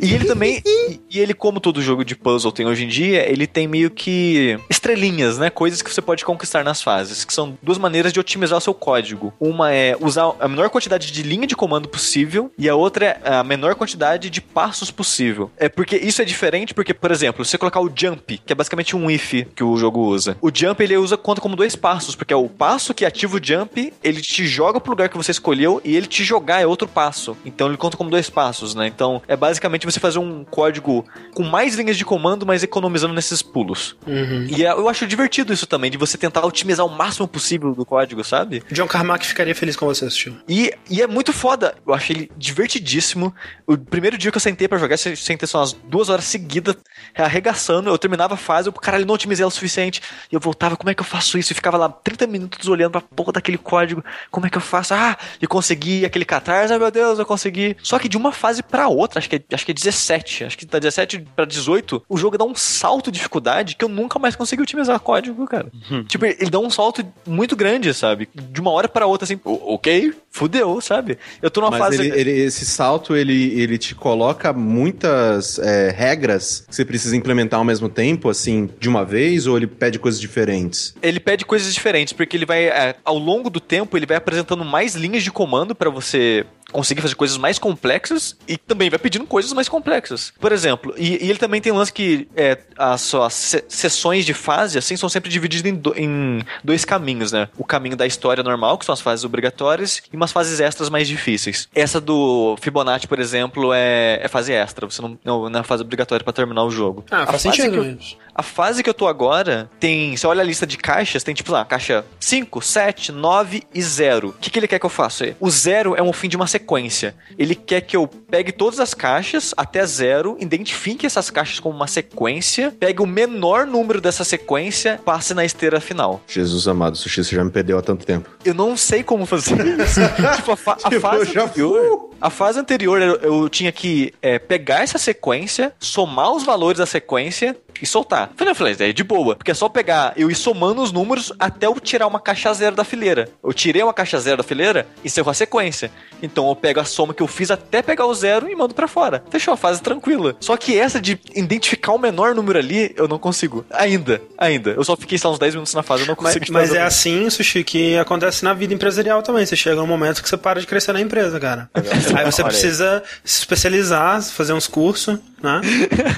E ele também, e, ele, como todo jogo de puzzle tem hoje em dia, ele tem meio que estrelinhas, né? Coisas que você pode conquistar nas fases, que são duas maneiras de otimizar o seu código. Uma é usar a menor quantidade de linha de comando possível, e a outra é a menor quantidade de passos possível. É porque isso é diferente, porque, por exemplo, se você colocar o jump, que é basicamente um if que o jogo usa. O jump ele usa conta como dois passos, porque é o passo que ativa o jump, ele te joga pro lugar que você escolheu e ele te jogar é outro passo. Então ele conta como dois passos, né? Então é basicamente você fazer um código com mais linhas de comando, mas economizando nesses pulos. Uhum. E é- eu acho divertido isso também, de você tentar otimizar o máximo possível do código, sabe? John Carmack ficaria feliz com você, assistiu. E, e é muito foda. Eu achei ele divertidíssimo. O primeiro dia que eu sentei pra jogar, eu sentei só umas duas horas seguidas, arregaçando. Eu terminava a fase, eu, caralho, não otimizei ela o suficiente. E eu voltava, como é que eu faço isso? E ficava lá 30 minutos olhando pra porra daquele código. Como é que eu faço? Ah, e consegui aquele catarse, ai meu Deus, eu consegui. Só que de uma fase pra outra, acho que é, acho que é 17, acho que tá 17 pra 18, o jogo dá um salto de dificuldade que eu nunca mais consegui otimizar código, cara. tipo, ele dá um salto muito grande, sabe? De uma hora pra outra, assim, "O- ok, fudeu, sabe? Eu tô numa Mas fase. ele, ele- esse salto, ele, ele te coloca muitas é, regras que você precisa implementar ao mesmo tempo, assim, de uma vez, ou ele pede coisas diferentes? ele pede coisas diferentes, porque ele vai, é, ao longo do tempo, ele vai apresentando mais linhas de comando pra você conseguir fazer coisas mais complexas e também vai pedindo coisas mais complexas. Por exemplo, e, e ele também tem um lance que é, as suas se- sessões de fase, assim, são sempre divididas em, do- em dois caminhos, né? O caminho da história normal, que são as fases obrigatórias, e umas fases extras mais difíceis. Essa do Fibonacci, por exemplo, é, é fase extra. Você não, não, não é fase obrigatória pra terminar o jogo. Ah, A faz sentido que. A fase que eu tô agora tem. Você olha a lista de caixas, tem tipo lá, caixa 5, 7, 9 e 0. O que, que ele quer que eu faça? O zero é um fim de uma sequência. Ele quer que eu pegue todas as caixas até zero, identifique essas caixas como uma sequência, pegue o menor número dessa sequência, passe na esteira final. Jesus amado, Sushi, você já me perdeu há tanto tempo. Eu não sei como fazer isso. tipo, a, fa- a Tipo, fase eu já anterior. A fase anterior eu, eu tinha que é, pegar essa sequência, somar os valores da sequência e soltar. Falei, eu falei, é de boa. Porque é só pegar, eu ir somando os números até eu tirar uma caixa zero da fileira. Eu tirei uma caixa zero da fileira, encerrou a sequência. Então eu pego a soma que eu fiz até pegar o zero e mando pra fora. Fechou a fase tranquila. Só que essa de identificar o menor número ali, eu não consigo. Ainda, ainda. Eu só fiquei só uns 10 minutos na fase, eu não Mas, consigo mas fazer é assim, Sushi, que acontece na vida empresarial também. Você chega num momento que você para de crescer na empresa, cara. Aí você precisa se especializar, fazer uns cursos, né?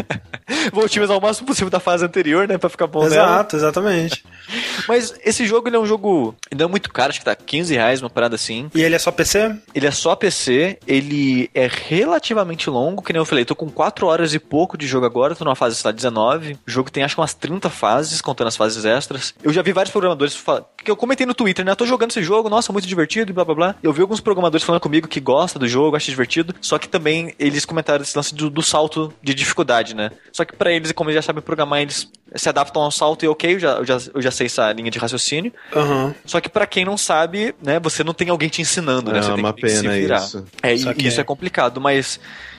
Vou otimizar o máximo possível da fase anterior, né? Pra ficar bom nela. Exato, exatamente. Mas esse jogo, ele é um jogo... Ele não é muito caro, acho que tá 15 reais, uma parada assim. E ele é só PC? Ele é só PC, ele é relativamente longo, que nem eu falei, tô com 4 horas e pouco de jogo agora, tô numa fase, lá, 19. O jogo tem acho que umas 30 fases, contando as fases extras. Eu já vi vários programadores falando, que eu comentei no Twitter, né? Eu tô jogando esse jogo, nossa, muito divertido e blá blá blá. Eu vi alguns programadores falando comigo que gosta do jogo, acha divertido, só que também eles comentaram esse lance do, do salto de dificuldade, né? Só que pra eles, como eles já sabem programar, eles se adaptam ao salto e ok, eu já, eu já, eu já sei essa linha de raciocínio. Aham. Só que pra quem não sabe, né, você não tem alguém te ensinando, né? É você tem uma que se pena virar. isso. É, e Saquei. isso é complicado, mas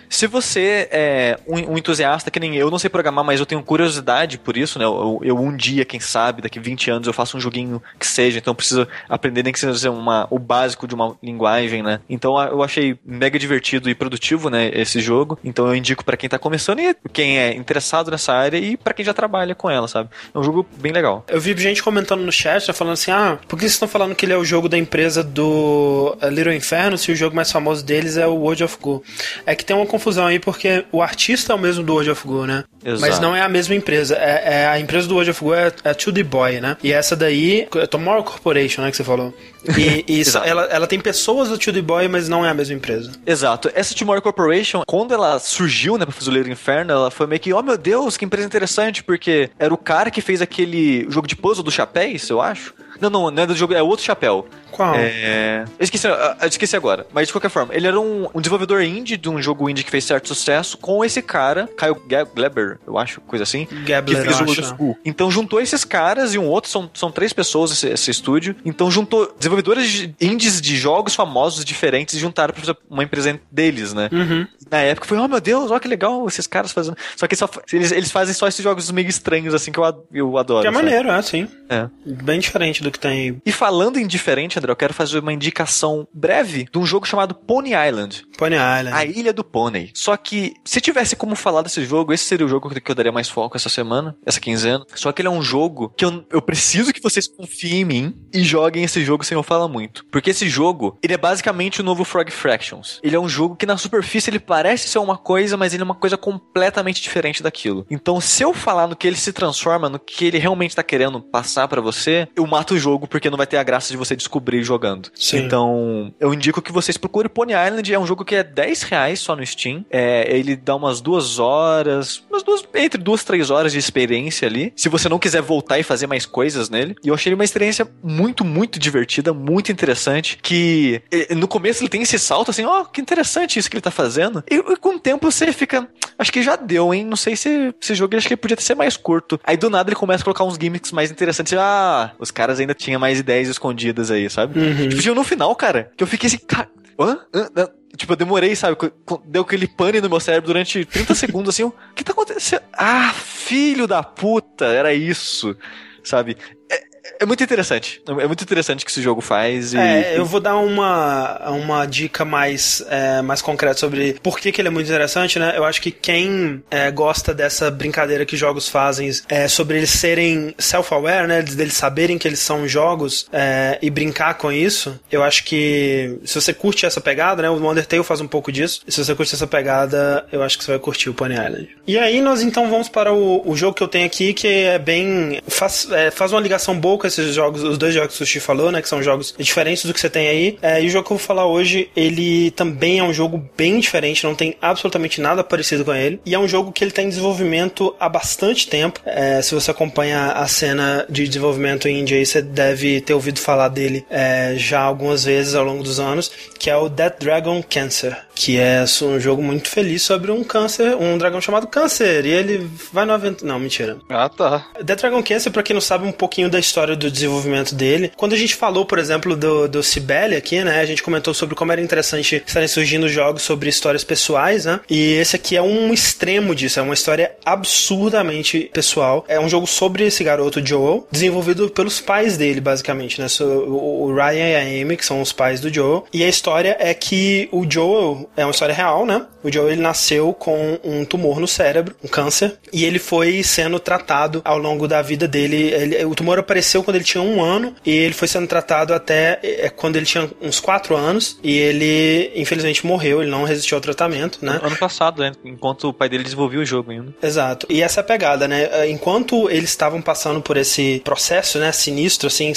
Se você é um, entusiasta que nem eu, não sei programar, mas eu tenho curiosidade por isso, né? Eu, eu, um dia, quem sabe, daqui 20 anos eu faço um joguinho que seja, então eu preciso aprender nem que seja uma, o básico de uma linguagem, né? Então eu achei mega divertido e produtivo, né, esse jogo. Então eu indico para quem tá começando e quem é interessado nessa área e para quem já trabalha com ela, sabe? É um jogo bem legal. Eu vi gente comentando no chat, falando assim: "Ah, por que vocês estão falando que ele é o jogo da empresa do eh, Little Inferno se o jogo mais famoso deles é o World of Go?" É que tem uma confusão aí porque o artista é o mesmo do World of Go, né? Exato. Mas não é a mesma empresa. É, é a empresa do World of Go é, é 2D Boy, né? E essa daí é Tomorrow Corporation, né, que você falou. E, e ela, ela tem pessoas do 2D Boy, mas não é a mesma empresa. Exato. Essa Tomorrow Corporation, quando ela surgiu, né, pra fazer o Little Inferno, ela foi meio que, oh meu Deus, que empresa interessante, porque era o cara que fez aquele jogo de puzzle do chapéus, eu acho. Não, não, não é do jogo, é outro chapéu. Qual? É... Eu esqueci, eu esqueci agora. Mas de qualquer forma, ele era um, um, desenvolvedor indie de um jogo indie que fez certo sucesso com esse cara, Kyle Gabler, eu acho, coisa assim. Gabler, que fez o School. Então juntou esses caras e um outro, são, são três pessoas esse, esse estúdio. Então juntou desenvolvedores de indies de jogos famosos diferentes e juntaram pra fazer uma empresa deles, né? Uhum. Na época foi, oh meu Deus, olha que legal esses caras fazendo. Só que só, eles, eles fazem só esses jogos meio estranhos, assim, que eu, eu adoro. Que é sabe? maneiro, é, sim. É. Bem diferente do que tem. E falando em diferente, André, eu quero fazer uma indicação breve de um jogo chamado Pony Island. Pony Island. A Ilha do Pônei. Só que, se tivesse como falar desse jogo, esse seria o jogo que eu daria mais foco essa semana, essa quinzena. Só que ele é um jogo que eu, eu preciso que vocês confiem em mim e joguem esse jogo sem eu falar muito. Porque esse jogo, ele é basicamente o novo Frog Fractions. Ele é um jogo que na superfície ele parece ser uma coisa, mas ele é uma coisa completamente diferente daquilo. Então, se eu falar no que ele se transforma, no que ele realmente tá querendo passar para você, eu mato o jogo porque não vai ter a graça de você descobrir jogando. Sim. Então, eu indico que vocês procurem Pony Island, é um jogo que é 10 reais só no Steam. É, ele dá umas duas horas, umas duas, entre duas, três horas de experiência ali. Se você não quiser voltar e fazer mais coisas nele. E eu achei ele uma experiência muito, muito divertida, muito interessante. Que no começo ele tem esse salto assim, ó, oh, que interessante isso que ele tá fazendo. E, e, com o tempo você fica, acho que já deu, hein? Não sei se esse jogo acho que ele podia ser mais curto. Aí do nada ele começa a colocar uns gimmicks mais interessantes. Ah, os caras ainda tinham mais ideias escondidas aí, sabe? Uhum. Tipo, no final, cara, que eu fiquei assim, cara, hã? hã? Tipo, eu demorei, sabe? Deu aquele pane no meu cérebro durante 30 segundos, assim, o que tá acontecendo? Ah, filho da puta, era isso, sabe? É, é muito interessante. É muito interessante o que esse jogo faz. E... É, eu vou dar uma, uma dica mais, é, mais concreta sobre por que, que ele é muito interessante, né? Eu acho que quem é, gosta dessa brincadeira que jogos fazem é, sobre eles serem self-aware, né? Deles saberem que eles são jogos é, e brincar com isso, eu acho que se você curte essa pegada, né? O Undertale faz um pouco disso. Se você curte essa pegada, eu acho que você vai curtir o Pony Island. E aí nós então vamos para o, o jogo que eu tenho aqui, que é bem. faz, é, faz uma ligação boa com esses jogos, os dois jogos que o Sushi falou, né? Que são jogos diferentes do que você tem aí. É, e o jogo que eu vou falar hoje, ele também é um jogo bem diferente, não tem absolutamente nada parecido com ele. E é um jogo que ele tem tá em desenvolvimento há bastante tempo. É, se você acompanha a cena de desenvolvimento indie aí, você deve ter ouvido falar dele é, já algumas vezes ao longo dos anos, que é o Dead Dragon Cancer, que é um jogo muito feliz sobre um câncer, um dragão chamado Câncer, e ele vai no aventura... Não, mentira. Ah, tá. Dead Dragon Cancer, pra quem não sabe um pouquinho da história do desenvolvimento dele. Quando a gente falou, por exemplo, do, do Cibele aqui, né? A gente comentou sobre como era interessante estarem surgindo jogos sobre histórias pessoais, né? E esse aqui é um extremo disso, é uma história absurdamente pessoal. É um jogo sobre esse garoto Joel, desenvolvido pelos pais dele, basicamente, né? O Ryan e a Amy, que são os pais do Joel. E a história é que o Joel é uma história real, né? O Joel ele nasceu com um tumor no cérebro, um câncer, e ele foi sendo tratado ao longo da vida dele. Ele, o tumor apareceu quando ele tinha um ano e ele foi sendo tratado até é, quando ele tinha uns quatro anos e ele infelizmente morreu, ele não resistiu ao tratamento, né? Ano passado, né? enquanto o pai dele desenvolvia o jogo ainda. Exato. E essa é a pegada, né? É, enquanto eles estavam passando por esse processo, né, sinistro, assim,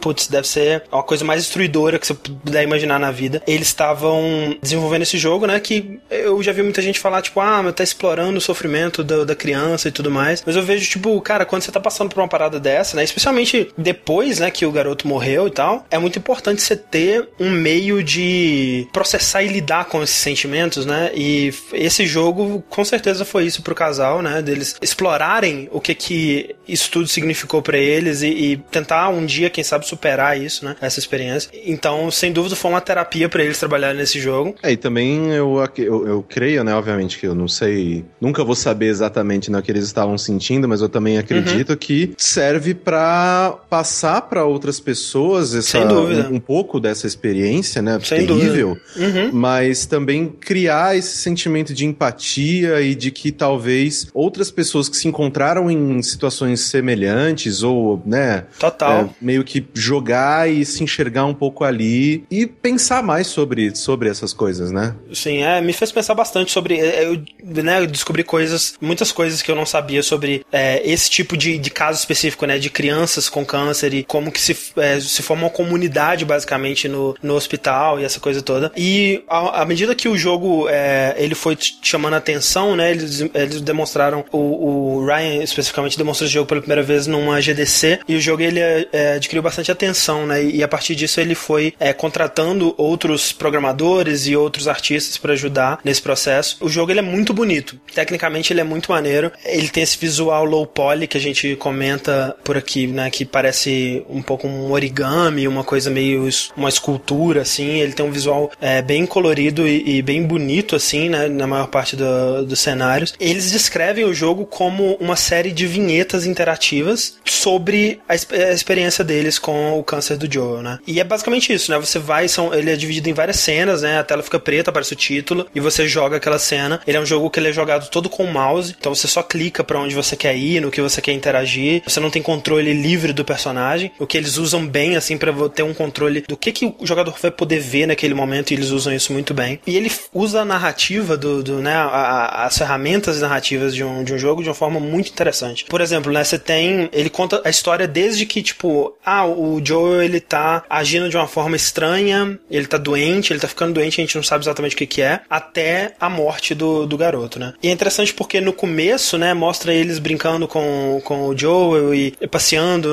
putz, deve ser uma coisa mais destruidora que você puder imaginar na vida. Eles estavam desenvolvendo esse jogo, né, que eu já vi muita gente falar, tipo, ah, mas tá explorando o sofrimento da criança e tudo mais. Mas eu vejo, tipo, cara, quando você tá passando por uma parada dessa, né, especialmente principalmente depois, né, que o garoto morreu e tal, é muito importante você ter um meio de processar e lidar com esses sentimentos, né? E esse jogo com certeza foi isso pro casal, né? Deles explorarem o que que isso tudo significou para eles e, e, tentar um dia, quem sabe, superar isso, né? Essa experiência. Então, sem dúvida, foi uma terapia para eles trabalharem nesse jogo. É, e também eu, eu, eu, creio, né? Obviamente que eu não sei, nunca vou saber exatamente né, o que eles estavam sentindo, mas eu também acredito uhum. que serve para passar para outras pessoas essa, um, um, pouco dessa experiência, né? Sem terrível, uhum. mas também criar esse sentimento de empatia e de que talvez outras pessoas que se encontraram em situações semelhantes ou, né? Total. É, meio que jogar e se enxergar um pouco ali e pensar mais sobre, sobre essas coisas, né? Sim, é, me fez pensar bastante sobre. É, eu, né, eu descobri coisas, muitas coisas que eu não sabia sobre é, esse tipo de, de caso específico, né? De crianças com câncer e como que se, é, se forma uma comunidade, basicamente, no, no hospital e essa coisa toda. E à, medida que o jogo é, ele foi chamando atenção, né? Eles, eles demonstraram, o, o Ryan especificamente demonstrou esse jogo pela primeira vez numa GDC e o jogo ele é, adquiriu bastante atenção, né? E a partir disso ele foi é, contratando outros programadores e outros artistas para ajudar nesse processo. O jogo ele é muito bonito. Tecnicamente ele é muito maneiro. Ele tem esse visual low poly que a gente comenta por aqui, né? Que parece um pouco um origami, uma coisa meio uma escultura, assim. Ele tem um visual é, bem colorido e, e, bem bonito, assim, né? Na maior parte do, dos cenários. Eles descrevem o jogo como uma série de vinhetas interativas sobre a, a experiência deles com o câncer do Joel, né? E é basicamente isso, né? Você vai, são, ele é dividido em várias cenas, né? A tela fica preta, aparece o título, e você joga aquela cena. Ele é um jogo que ele é jogado todo com o mouse, então você só clica para onde você quer ir, no que você quer interagir. Você não tem controle livre do personagem, o que eles usam bem, assim, para ter um controle do que, que o jogador vai poder ver naquele momento, e eles usam isso muito bem. E ele usa a narrativa do, do né? A, a, as ferramentas narrativas de um, de um jogo de uma forma muito interessante. Por exemplo, né? Você tem. Ele conta a história desde que, tipo, ah, o Joel ele tá agindo de uma forma estranha, ele tá doente, ele tá ficando doente, a gente não sabe exatamente o que que é, até a morte do, do garoto, né? E é interessante porque no começo, né, mostra eles brincando com, com o Joel e, e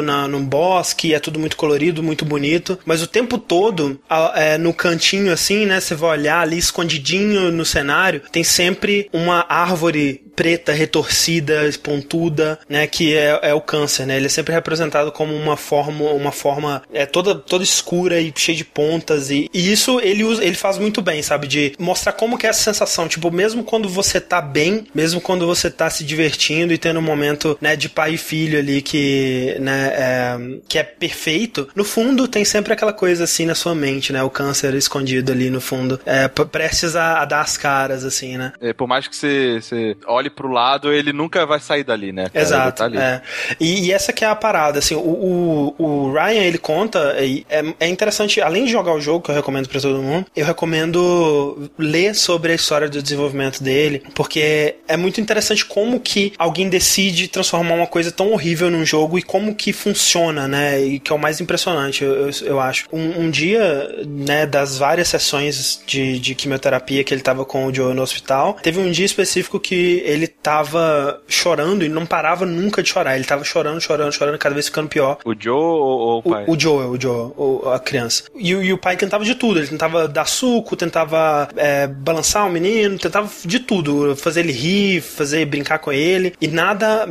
na, num bosque, é tudo muito colorido, muito bonito, mas o tempo todo, a, é, no cantinho assim, né, você vai olhar ali escondidinho no cenário, tem sempre uma árvore preta, retorcida, pontuda, né, que é, é, o câncer, né? Ele é sempre representado como uma forma, uma forma é toda toda escura e cheia de pontas e, e isso ele usa, ele faz muito bem, sabe, de mostrar como que é essa sensação, tipo, mesmo quando você tá bem, mesmo quando você tá se divertindo e tendo um momento, né, de pai e filho ali que, né, é, que é perfeito, no fundo tem sempre aquela coisa assim na sua mente, né, o câncer escondido ali no fundo, é, prestes a, a dar as caras, assim, né. É, por mais que você, você olhe pro lado, ele nunca vai sair dali, né? Cara? Exato. Tá é. E, e, essa que é a parada, assim, o, o, o Ryan, ele conta, é, é interessante, além de jogar o jogo, que eu recomendo para todo mundo, eu recomendo ler sobre a história do desenvolvimento dele, porque é muito interessante como que alguém decide transformar uma coisa tão horrível num jogo e como que funciona, né? E que é o mais impressionante, eu, eu, eu acho. Um, um, dia, né, das várias sessões de, de quimioterapia que ele tava com o Joe no hospital, teve um dia específico que ele tava chorando e não parava nunca de chorar. Ele tava chorando, chorando, chorando, cada vez ficando pior. O Joe ou o pai? O, o Joe, o Joe, o, a criança. E, e, o pai tentava de tudo. Ele tentava dar suco, tentava é, balançar o menino, tentava de tudo. Fazer ele rir, fazer brincar com ele. E nada,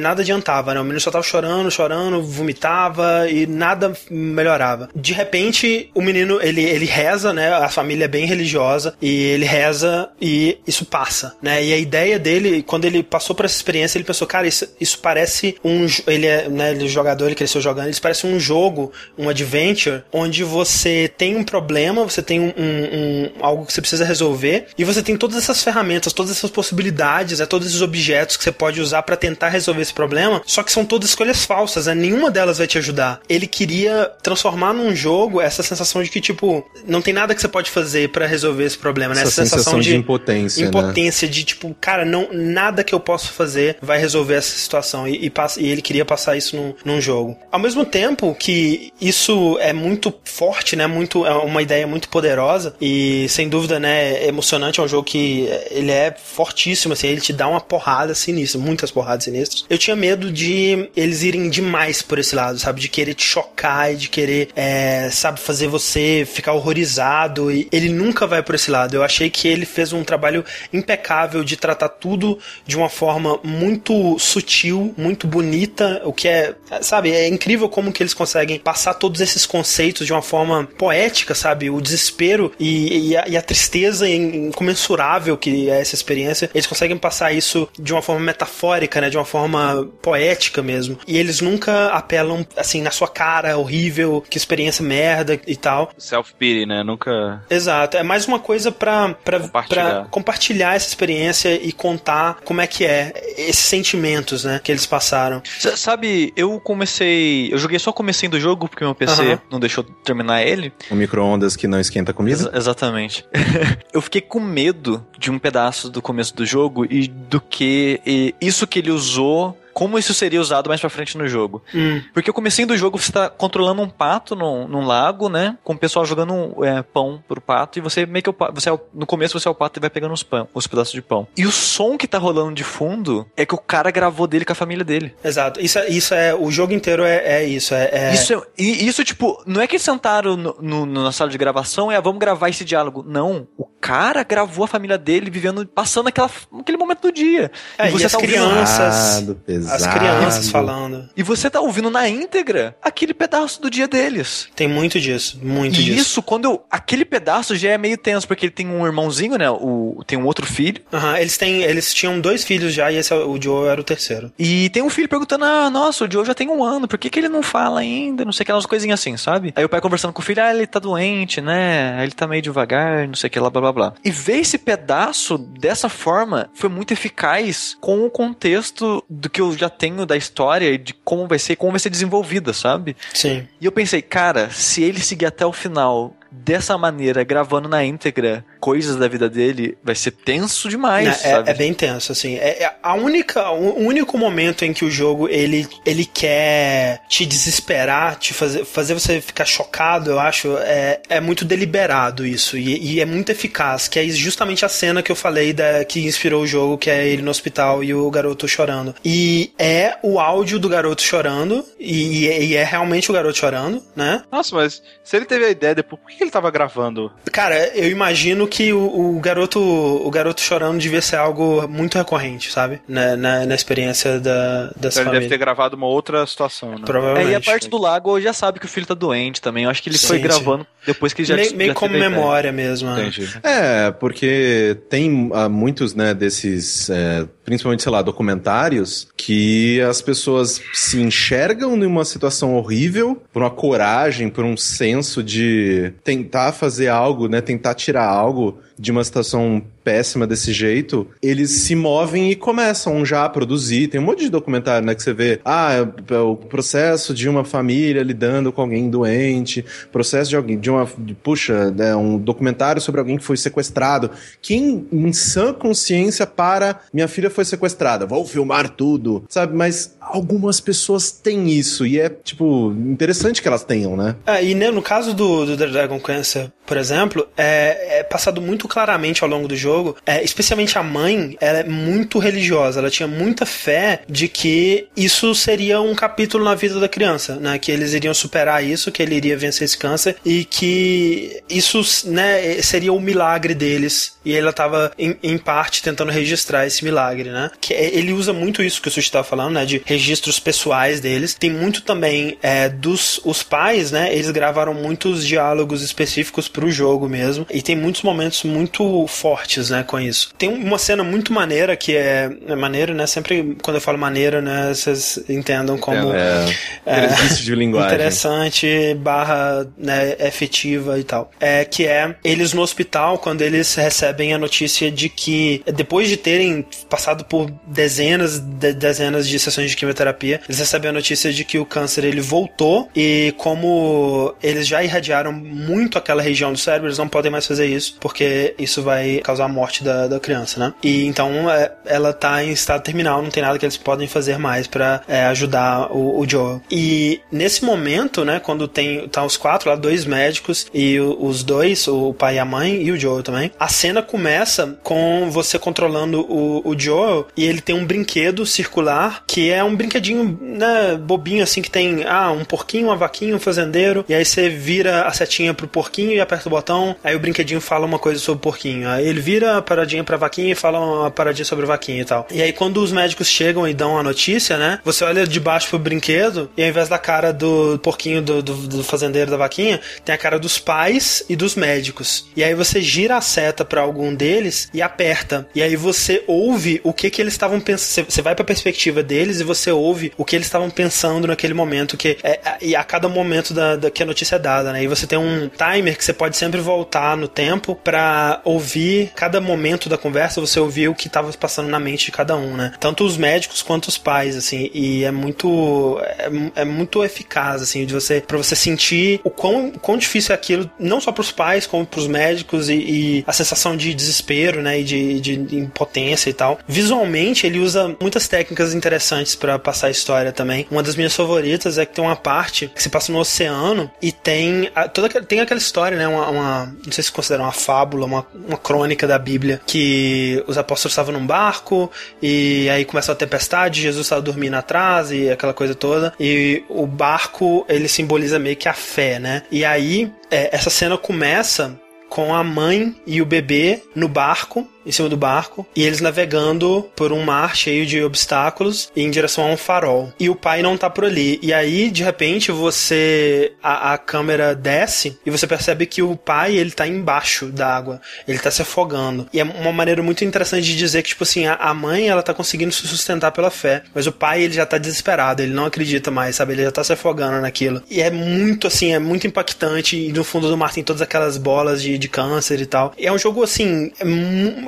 nada adiantava, né? O menino só tava chorando, chorando, vomitava e nada melhorava. De repente, o menino, ele, ele reza, né? A família é bem religiosa e ele reza e isso passa, né? E a ideia dele dele, quando ele passou por essa experiência, ele pensou, cara, isso, isso parece um. Ele é, né, ele é jogador, ele cresceu jogando, isso parece um jogo, um adventure, onde você tem um problema, você tem um, um, um algo que você precisa resolver, e você tem todas essas ferramentas, todas essas possibilidades, é, todos esses objetos que você pode usar para tentar resolver esse problema, só que são todas escolhas falsas, né? Nenhuma delas vai te ajudar. Ele queria transformar num jogo essa sensação de que, tipo, não tem nada que você pode fazer para resolver esse problema, né? Essa, essa sensação, sensação, de, de impotência. Impotência, né? de tipo, cara, não nada que eu possa fazer vai resolver essa situação. E, e, e ele queria passar isso num, num jogo. Ao mesmo tempo que isso é muito forte, né? Muito, é uma ideia muito poderosa e sem dúvida, né, é emocionante. É um jogo que ele é fortíssimo, assim, ele te dá uma porrada sinistra, muitas porradas sinistras. Eu tinha medo de eles irem demais por esse lado, sabe? De querer te chocar e de querer, é, sabe, fazer você ficar horrorizado. E ele nunca vai por esse lado. Eu achei que ele fez um trabalho impecável de tratar tudo de uma forma muito sutil, muito bonita, o que é, sabe, é incrível como que eles conseguem passar todos esses conceitos de uma forma poética, sabe? O desespero e, e, a, e a, tristeza incomensurável que é essa experiência, eles conseguem passar isso de uma forma metafórica, né? De uma forma poética mesmo. E eles nunca apelam, assim, na sua cara, horrível, que experiência merda e tal. Self-pity, né? Nunca... Exato. É mais uma coisa pra, pra, compartilhar. pra compartilhar essa experiência e contar como é que é esses sentimentos, né? Que eles passaram. S sabe, eu comecei... Eu joguei só o comecinho do jogo, porque meu PC uhum. não deixou terminar ele. O micro-ondas que não esquenta comida? Ex exatamente. eu fiquei com medo de um pedaço do começo do jogo e do que e isso que ele usou como isso seria usado mais pra frente no jogo. Hum. Porque o comecinho do jogo você tá controlando um pato num, num lago, né? Com o pessoal jogando um, é, pão pro pato e você meio que você é, no começo você é o pato e vai pegando os pão, os pedaços de pão. E o som que tá rolando de fundo é que o cara gravou dele com a família dele. Exato. Isso é, isso é o jogo inteiro é, é isso. É, é... Isso, é, e isso, tipo, não é que eles sentaram no, no, na sala de gravação e ah, vamos gravar esse diálogo. Não. O cara gravou a família dele vivendo, passando aquela, aquele momento do dia. É, e você e tá crianças. Pesado, pesado. As crianças falando. E você tá ouvindo na íntegra aquele pedaço do dia deles. Tem muito disso, muito e disso. isso, quando eu, aquele pedaço já é meio tenso, porque ele tem um irmãozinho, né? O, tem um outro filho. Aham, uhum, eles têm, eles tinham dois filhos já e esse, é o Joe era o terceiro. E tem um filho perguntando, ah, nossa, o Joe já tem um ano, por que, que ele não fala ainda? Não sei aquelas coisinhas assim, sabe? Aí o pai conversando com o filho, ah, ele tá doente, né? Ele tá meio devagar, não sei o que lá, blá blá blá. E ver esse pedaço dessa forma foi muito eficaz com o contexto do que eu já tenho da história e de como vai ser, como vai ser desenvolvida, sabe? Sim. E eu pensei, cara, se ele seguir até o final dessa maneira, gravando na íntegra coisas da vida dele, vai ser tenso demais. É, é, é bem tenso, assim. É, é, a única, o único momento em que o jogo ele, ele quer te desesperar, te fazer, fazer você ficar chocado, eu acho, é, é muito deliberado isso. E, e é muito eficaz, que é justamente a cena que eu falei da, que inspirou o jogo, que é ele no hospital e o garoto chorando. E é o áudio do garoto chorando, e, e é realmente o garoto chorando, né? Nossa, mas se ele teve a ideia depois, por que ele tava gravando? Cara, eu imagino que o, o garoto o garoto chorando devia ser algo muito recorrente, sabe? Na, na, na experiência da, dessa então família. Ele deve ter gravado uma outra situação, né? Provavelmente. É, e a parte do lago já sabe que o filho tá doente também. Eu acho que ele sim, foi gravando depois que ele já Meio, meio já como memória mesmo. Né? Entendi. É, porque tem uh, muitos, né, desses, é, principalmente, sei lá, documentários, que as pessoas se enxergam numa situação horrível por uma coragem, por um senso de tentar fazer algo, né? Tentar tirar algo jogo de uma situação péssima desse jeito, eles se movem e começam já a produzir. Tem um monte de documentário, né, que você vê, ah, é, é o processo de uma família lidando com alguém doente, processo de alguém, de uma, de, puxa, é um documentário sobre alguém que foi sequestrado. Quem em sã consciência para, minha filha foi sequestrada, vou filmar tudo, sabe? Mas algumas pessoas têm isso e é, tipo, interessante que elas tenham, né? É, e no caso do, do Dragon Cancer, por exemplo, é, é passado muito claramente ao longo do jogo é, especialmente a mãe, ela é muito religiosa, ela tinha muita fé de que isso seria um capítulo na vida da criança, né? Que eles iriam superar isso, que ele iria vencer esse câncer e que isso, né, seria o milagre deles. E ela estava em, em, parte tentando registrar esse milagre, né? Que é, ele usa muito isso que o Sushi estava falando, né? De registros pessoais deles. Tem muito também é, dos os pais, né? Eles gravaram muitos diálogos específicos para o jogo mesmo. E tem muitos momentos muito fortes né, com isso. Tem uma cena muito maneira que é, é maneira, né? Sempre quando eu falo maneira, né, vocês entendam como é, é, de linguagem. interessante barra né, efetiva e tal. É que é eles no hospital quando eles recebem a notícia de que depois de terem passado por dezenas de dezenas de sessões de quimioterapia, eles recebem a notícia de que o câncer ele voltou e como eles já irradiaram muito aquela região do cérebro, eles não podem mais fazer isso porque isso vai causar a morte da, da criança, né? E então é, ela tá em estado terminal, não tem nada que eles podem fazer mais para é, ajudar o, o, Joel. E nesse momento, né, quando tem tá os quatro lá, dois médicos e o, os dois, o pai e a mãe e o Joel também, a cena começa com você controlando o, o Joel e ele tem um brinquedo circular que é um brinquedinho, né, bobinho assim que tem ah, um porquinho, uma vaquinha, um fazendeiro, e aí você vira a setinha pro porquinho e aperta o botão, aí o brinquedinho fala uma coisa sobre o porquinho. Aí ele vira a paradinha pra vaquinha e fala uma paradinha sobre vaquinha e tal. E aí quando os médicos chegam e dão a notícia, né, você olha de baixo pro brinquedo e ao invés da cara do porquinho do, do, do fazendeiro da vaquinha, tem a cara dos pais e dos médicos. E aí você gira a seta para algum deles e aperta. E aí você ouve o que que eles estavam pensando. Você vai pra perspectiva deles e você ouve o que eles estavam pensando naquele momento. que é, E a cada momento da, da, que a notícia é dada, né? E você tem um timer que você pode sempre voltar no tempo para ouvir cada momento da conversa, você ouvir o que estava passando na mente de cada um, né? Tanto os médicos quanto os pais, assim. E é muito. É, é muito eficaz, assim, de você. para você sentir o quão, quão difícil é aquilo, não só pros pais, como pros médicos e, e a sensação de desespero, né? E de, de impotência e tal. Visualmente, ele usa muitas técnicas interessantes para passar a história também. Uma das minhas favoritas é que tem uma parte que se passa no oceano e tem a, toda tem aquela história, né? Uma, uma, não sei se considera uma fábula, uma, uma crônica da Bíblia que os apóstolos estavam num barco e aí começa a tempestade, Jesus estava dormindo atrás e aquela coisa toda e o barco ele simboliza meio que a fé, né? E aí é, essa cena começa com a mãe e o bebê no barco em cima do barco e eles navegando por um mar cheio de obstáculos em direção a um farol. E o pai não tá por ali. E aí, de repente, você. A, a câmera desce e você percebe que o pai ele tá embaixo da água. Ele tá se afogando. E é uma maneira muito interessante de dizer que, tipo assim, a, a mãe ela tá conseguindo se sustentar pela fé. Mas o pai ele já tá desesperado, ele não acredita mais, sabe? Ele já tá se afogando naquilo. E é muito assim, é muito impactante. E no fundo do mar tem todas aquelas bolas de, de câncer e tal. E é um jogo assim. É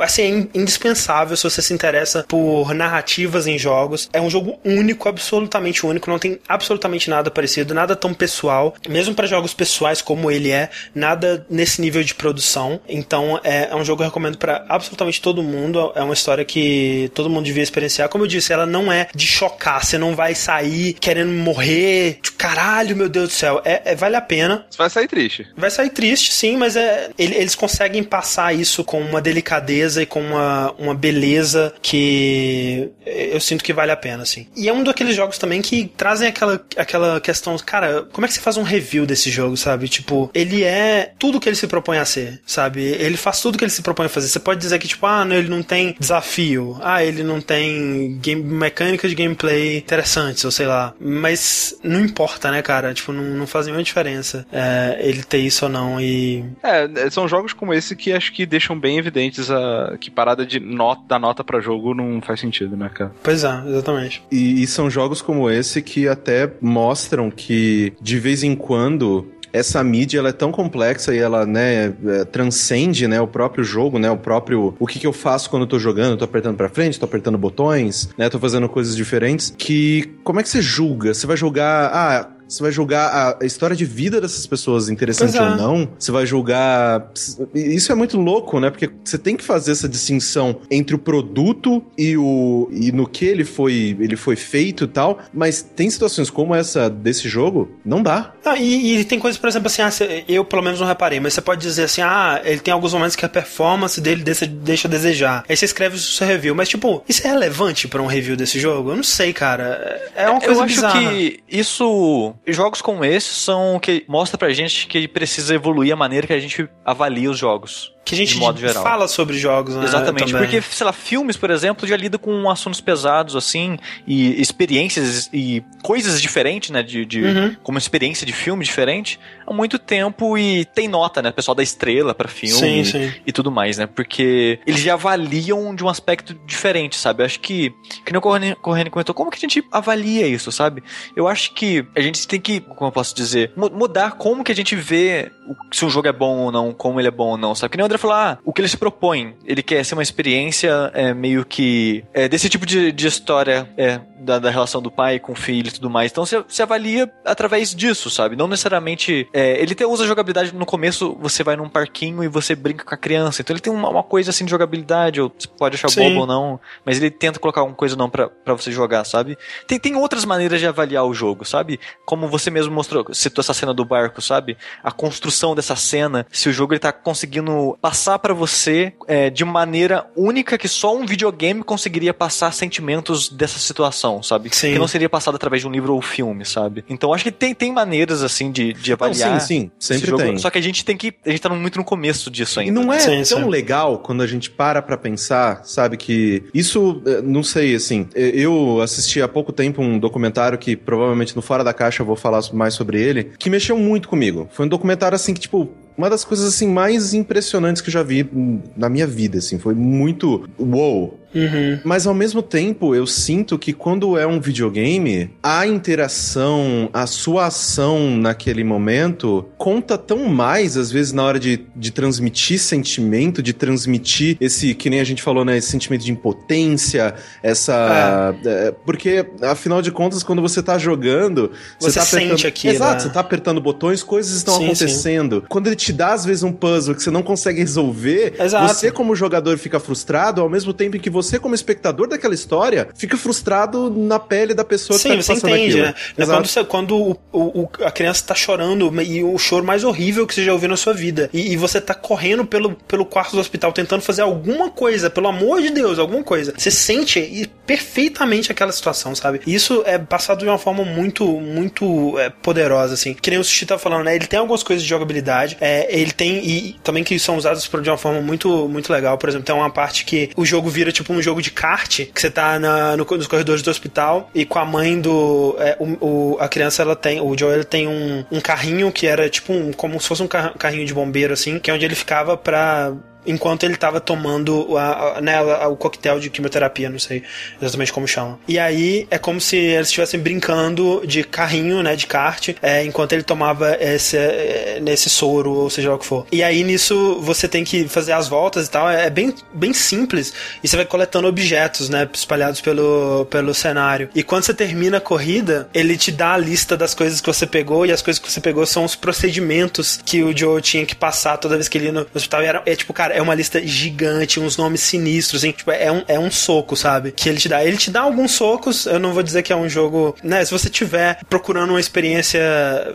assim, é indispensável se você se interessa por narrativas em jogos. É um jogo único, absolutamente único, não tem absolutamente nada parecido, nada tão pessoal, mesmo para jogos pessoais como ele é, nada nesse nível de produção. Então é, é um jogo que eu recomendo para absolutamente todo mundo. É uma história que todo mundo devia experienciar. Como eu disse, ela não é de chocar, você não vai sair querendo morrer. Tipo, caralho, meu Deus do céu. É, é, vale a pena. Você vai sair triste. Vai sair triste, sim, mas é, eles conseguem passar isso com uma delicadeza e com uma, uma beleza que eu sinto que vale a pena, assim. E é um daqueles jogos também que trazem aquela, aquela questão, cara, como é que você faz um review desse jogo, sabe? Tipo, ele é tudo que ele se propõe a ser, sabe? Ele faz tudo que ele se propõe a fazer. Você pode dizer que, tipo, ah, ele não tem desafio, ah, ele não tem game, mecânica de gameplay interessantes, ou sei lá. Mas não importa, né, cara? Tipo, não, não faz nenhuma diferença é, ele ter isso ou não. E. É, são jogos como esse que acho que deixam bem evidentes a que parada de nota, da nota para jogo não faz sentido, né, cara? Pois é, exatamente. E, e são jogos como esse que até mostram que de vez em quando essa mídia ela é tão complexa e ela, né, é, transcende, né, o próprio jogo, né, o próprio o que, que eu faço quando eu tô jogando, eu tô apertando para frente, tô apertando botões, né, tô fazendo coisas diferentes, que como é que você julga? Você vai julgar, ah, você vai julgar a história de vida dessas pessoas interessante é. ou não. Você vai julgar. Isso é muito louco, né? Porque você tem que fazer essa distinção entre o produto e o e no que ele foi ele foi feito e tal. Mas tem situações como essa desse jogo, não dá. Ah, e, e, tem coisas, por exemplo, assim, ah, eu pelo menos não reparei, mas você pode dizer assim, ah, ele tem alguns momentos que a performance dele deixa, deixa a desejar. Aí você escreve isso no seu review, mas tipo, isso é relevante para um review desse jogo? Eu não sei, cara. É uma coisa Eu bizarra. acho que isso jogos como esse são o que mostra pra gente que precisa evoluir a maneira que a gente avalia os jogos que a gente fala sobre jogos, né? Exatamente, também. porque, sei lá, filmes, por exemplo, já lida com assuntos pesados, assim, e experiências e coisas diferentes, né, de, de uhum. como experiência de filme diferente, há muito tempo e tem nota, né, pessoal da estrela para filme sim, e, sim. e, tudo mais, né, porque eles já avaliam de um aspecto diferente, sabe? Eu acho que, que nem o Corrêne comentou, como que a gente avalia isso, sabe? Eu acho que a gente tem que, como eu posso dizer, mudar como que a gente vê se um jogo é bom ou não, como ele é bom ou não, sabe? Que nem o André falou, ah, o que ele se propõe, ele quer ser uma experiência é, meio que é, desse tipo de, de história é, da, da, relação do pai com o filho e tudo mais. Então você, avalia através disso, sabe? Não necessariamente. É, ele até usa jogabilidade no começo, você vai num parquinho e você brinca com a criança. Então ele tem uma, uma coisa assim de jogabilidade, ou você pode achar Sim. bobo ou não, mas ele tenta colocar alguma coisa não pra, pra você jogar, sabe? Tem, tem outras maneiras de avaliar o jogo, sabe? Como você mesmo mostrou, citou essa cena do barco, sabe? A construção dessa cena, se o jogo ele tá conseguindo passar para você é, de maneira única que só um videogame conseguiria passar sentimentos dessa situação, sabe? Sim. Que não seria passado através de um livro ou filme, sabe? Então acho que tem, tem maneiras assim de, de avaliar. Não, sim, sim, sempre tem. Só que a gente tem que. A gente tá muito no começo disso ainda. E não é sim, tão sim. legal quando a gente para pra pensar, sabe? Que isso, eh, não sei, assim. Eu assisti há pouco tempo um documentário que provavelmente no Fora da Caixa eu vou falar mais sobre ele, que mexeu muito comigo. Foi um documentário assim que, tipo, uma das coisas assim mais impressionantes que eu já vi na minha vida, assim, foi muito wow. Uhum. Mas ao mesmo tempo, eu sinto que quando é um videogame, a interação, a sua ação naquele momento conta tão mais, às vezes, na hora de, de transmitir sentimento, de transmitir esse, que nem a gente falou, né? Esse sentimento de impotência, essa. É. É, porque, afinal de contas, quando você tá jogando. Você, você tá sente apertando... aqui. Exato, né? você tá apertando botões, coisas estão sim, acontecendo. Sim. Quando ele te dá, às vezes, um puzzle que você não consegue resolver, Exato. você, como jogador, fica frustrado, ao mesmo tempo em que você, como espectador daquela história, fica frustrado na pele da pessoa Sim, que tá você passando entende, aquilo. né? Quando, você, quando o, o, a criança tá chorando, e o choro mais horrível que você já ouviu na sua vida, e, e, você tá correndo pelo, pelo quarto do hospital tentando fazer alguma coisa, pelo amor de Deus, alguma coisa. Você sente perfeitamente aquela situação, sabe? E isso é passado de uma forma muito, muito é, poderosa, assim. Que nem o Sushi tá falando, né? Ele tem algumas coisas de jogabilidade, é, ele tem, e também que são usadas de uma forma muito, muito legal. Por exemplo, tem uma parte que o jogo vira tipo um jogo de kart, que você tá na, no, nos corredores do hospital e com a mãe do. É, o, o, a criança, ela tem. O Joe ele tem um, um carrinho que era tipo um. como se fosse um carrinho de bombeiro, assim, que é onde ele ficava pra enquanto ele estava tomando a, a, né, a, o coquetel de quimioterapia, não sei exatamente como chama. E aí é como se eles estivessem brincando de carrinho, né, de kart, é, enquanto ele tomava esse, é, nesse soro, ou seja lá o que for. E aí nisso você tem que fazer as voltas e tal, é, é bem, bem simples, e você vai coletando objetos, né, espalhados pelo, pelo cenário. E quando você termina a corrida, ele te dá a lista das coisas que você pegou, e as coisas que você pegou são os procedimentos que o Joe tinha que passar toda vez que ele ia no hospital. E era, é tipo, cara, é uma lista gigante, uns nomes sinistros, assim, tipo, é um, é um soco, sabe? Que ele te dá. Ele te dá alguns socos, eu não vou dizer que é um jogo, né? Se você tiver procurando uma experiência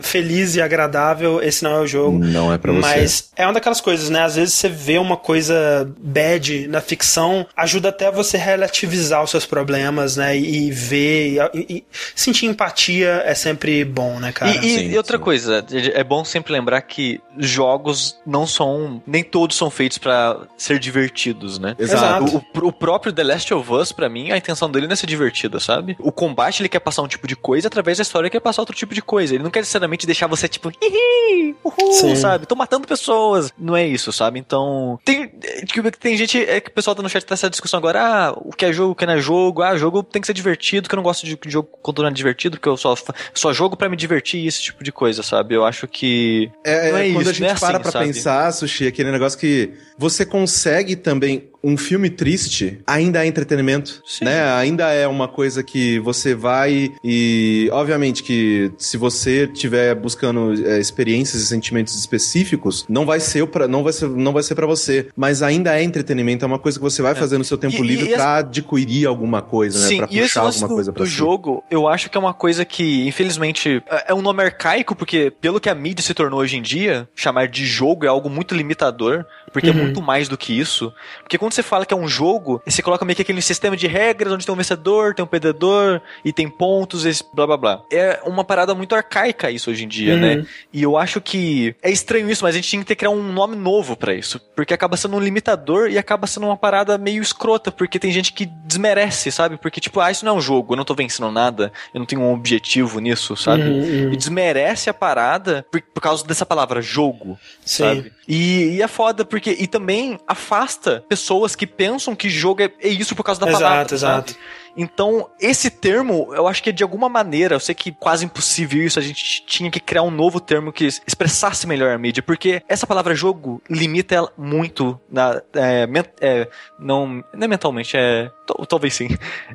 feliz e agradável, esse não é o jogo. Não é pra você. Mas é uma daquelas coisas, né? Às vezes você vê uma coisa bad na ficção, ajuda até você relativizar os seus problemas, né? E, ver, e, e sentir empatia é sempre bom, né, cara? E, sim, e outra sim. coisa, é bom sempre lembrar que jogos não são, nem todos são feitos para para ser divertidos, né? Exato. O, o, próprio The Last of Us, para mim, a intenção dele não é ser divertida, sabe? O combate ele quer passar um tipo de coisa, através da história ele quer passar outro tipo de coisa. Ele não quer necessariamente deixar você tipo, hihi, uhul, Sim. sabe? Tô matando pessoas. Não é isso, sabe? Então, tem, tem gente, é que o pessoal tá no chat tá essa discussão agora, ah, o que é jogo, o que não é jogo, ah, jogo tem que ser divertido, que eu não gosto de, jogo quando não é divertido, porque eu só, só jogo para me divertir esse tipo de coisa, sabe? Eu acho que. É, é, é quando isso, a gente é para assim, pra sabe? pensar, Sushi, aquele negócio que você consegue também um filme triste ainda é entretenimento, Sim. né? Ainda é uma coisa que você vai e obviamente que se você estiver buscando é, experiências e sentimentos específicos, não vai ser para não vai ser não vai ser para você, mas ainda é entretenimento, é uma coisa que você vai é. fazer no seu tempo e, livre para adquirir alguma coisa, né? Sim, para puxar alguma do, coisa para do si. jogo, eu acho que é uma coisa que infelizmente é, é um nome arcaico porque pelo que a mídia se tornou hoje em dia, chamar de jogo é algo muito limitador, porque é uhum. é muito mais do que isso. Porque quando você fala que é um jogo, você coloca meio que aquele sistema de regras onde tem um vencedor, tem um perdedor e tem pontos, esse blá blá blá. É uma parada muito arcaica isso hoje em dia, né? uhum. né? E eu acho que é estranho isso, mas a gente tinha que ter que criar um nome novo para isso. Porque acaba sendo um limitador e acaba sendo uma parada meio escrota, porque tem gente que desmerece, sabe? Porque, tipo, ah, isso não é um jogo, eu não tô vencendo nada, eu não tenho um objetivo nisso, sabe? Uhum. E desmerece a parada por, por causa dessa palavra, jogo, Sim. sabe? E, e é foda porque. E também afasta pessoas que pensam que jogo é, é isso por causa da exato, palavra. Exato, exato. Então, esse termo, eu acho que de alguma maneira, eu sei que quase impossível isso, a gente tinha que criar um novo termo que expressasse melhor a mídia, porque essa palavra jogo limita ela muito na. É, é, não, não é mentalmente, é. Talvez sim.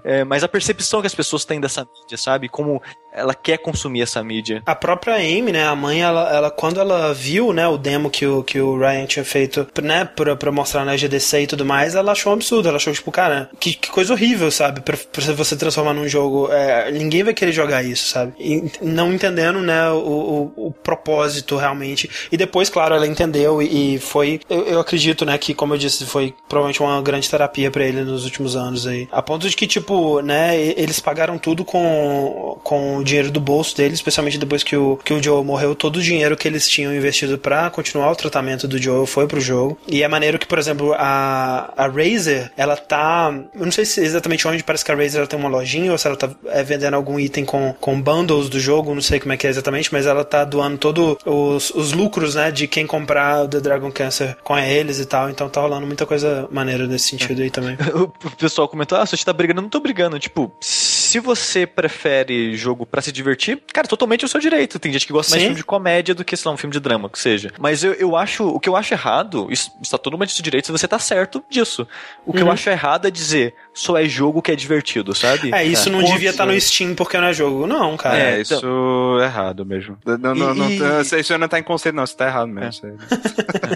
É, mas a percepção que as pessoas têm dessa mídia, sabe? Como ela quer consumir essa mídia. A própria Amy, né, a mãe, ela, ela quando ela viu, né, o demo que o, que o Ryan tinha feito, né, pra, pra mostrar na GDC e tudo mais, ela achou um absurdo. Ela achou, tipo, cara, que, que coisa horrível, sabe? Pra, pra você transformar num jogo. É, ninguém vai querer jogar isso, sabe? E, não entendendo, né, o, o, o, propósito realmente. E depois, claro, ela entendeu e, e foi. Eu, eu, acredito, né, que, como eu disse, foi provavelmente uma grande terapia para ele nos últimos anos aí. A ponto de que, tipo, né, eles pagaram tudo com, com o dinheiro do bolso deles, especialmente depois que o, que o Joe morreu. Todo o dinheiro que eles tinham investido para continuar o tratamento do Joe foi pro jogo. E é maneiro que, por exemplo, a, a Razer, ela tá. Eu não sei se exatamente onde parece que a Razer ela tem uma lojinha ou se ela tá é, vendendo algum item com, com bundles do jogo, não sei como é que é exatamente, mas ela tá doando todos os, os lucros, né, de quem comprar o The Dragon Cancer com eles e tal. Então tá rolando muita coisa maneira nesse sentido aí também. o pessoal comentou: ah, você tá brigando. Eu não tô brigando. Tipo, se você prefere jogo para se divertir, cara, totalmente é o seu direito. Tem gente que gosta Sim. mais de filme de comédia do que, sei lá, um filme de drama, que seja. Mas eu, eu acho, o que eu acho errado, isso está totalmente seu direito se você tá certo disso. O que uhum. eu acho errado é dizer, só é jogo que é divertido, sabe? É, isso é. não devia estar tá no Steam porque não é jogo. Não, cara. É, isso então... é errado mesmo. Não, não, não, e... isso não tá em conceito, não, isso tá errado mesmo. É.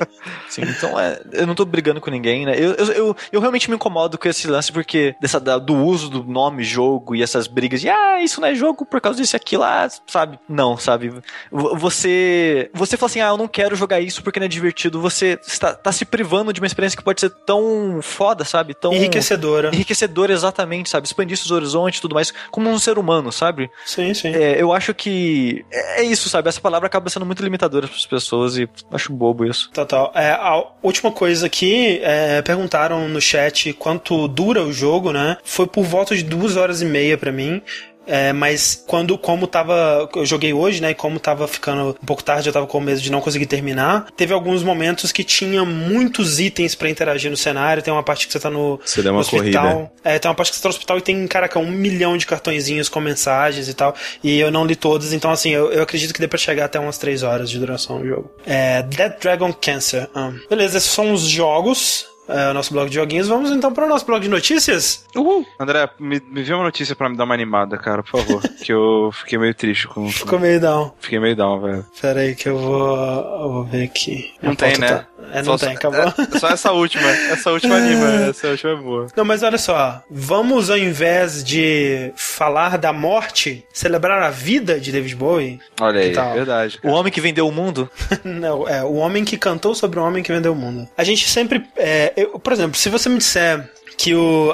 Sim, então é, eu não tô brigando com ninguém, né? Eu, eu, eu, eu, realmente me incomodo com esse lance porque dessa, do uso do nome jogo e essas brigas de ah, isso não é jogo por causa disso e aquilo, ah, sabe? Não, sabe? Você. Você fala assim, ah, eu não quero jogar isso porque não é divertido. Você está, tá se privando de uma experiência que pode ser tão foda, sabe? Tão. Enriquecedora. Enriquecedora, exatamente, sabe? Expandir seus horizontes e tudo mais, como um ser humano, sabe? Sim, sim. É, eu acho que. É, é isso, sabe? Essa palavra acaba sendo muito limitadora para as pessoas e acho bobo isso. Total. É, a última coisa aqui, é, perguntaram no chat quanto dura o jogo, né? Foi por volta de duas horas e meia para mim. É, mas quando, como tava. Eu joguei hoje, né? E como tava ficando um pouco tarde, eu tava com medo de não conseguir terminar. Teve alguns momentos que tinha muitos itens para interagir no cenário. Tem uma parte que você tá no, você deu uma hospital. Corrida. É, tem uma parte que você tá no hospital e tem, caraca, um milhão de cartõezinhos com mensagens e tal. E eu não li todos, então assim, eu, eu acredito que dê pra chegar até umas 3 horas de duração do jogo. É. Dead Dragon Cancer. Ah. Beleza, esses são os jogos é, o nosso blog de joguinhos. Vamos então para o nosso blog de notícias? Uhul! André, me, me vê uma notícia para me dar uma animada, cara, por favor. que eu fiquei meio triste com. Ficou meio down. Fiquei meio down, velho. Pera aí que eu vou, eu vou ver aqui. Não tem, né? Tá... É, não só, tem, acabou. É, só essa última. Essa última anima, essa última é boa. Não, mas olha só. Vamos, ao invés de falar da morte, celebrar a vida de David Bowie? Olha aí, verdade. Cara. O homem que vendeu o mundo? não, é, o homem que cantou sobre o homem que vendeu o mundo. A gente sempre. É, eu, por exemplo, se você me disser que o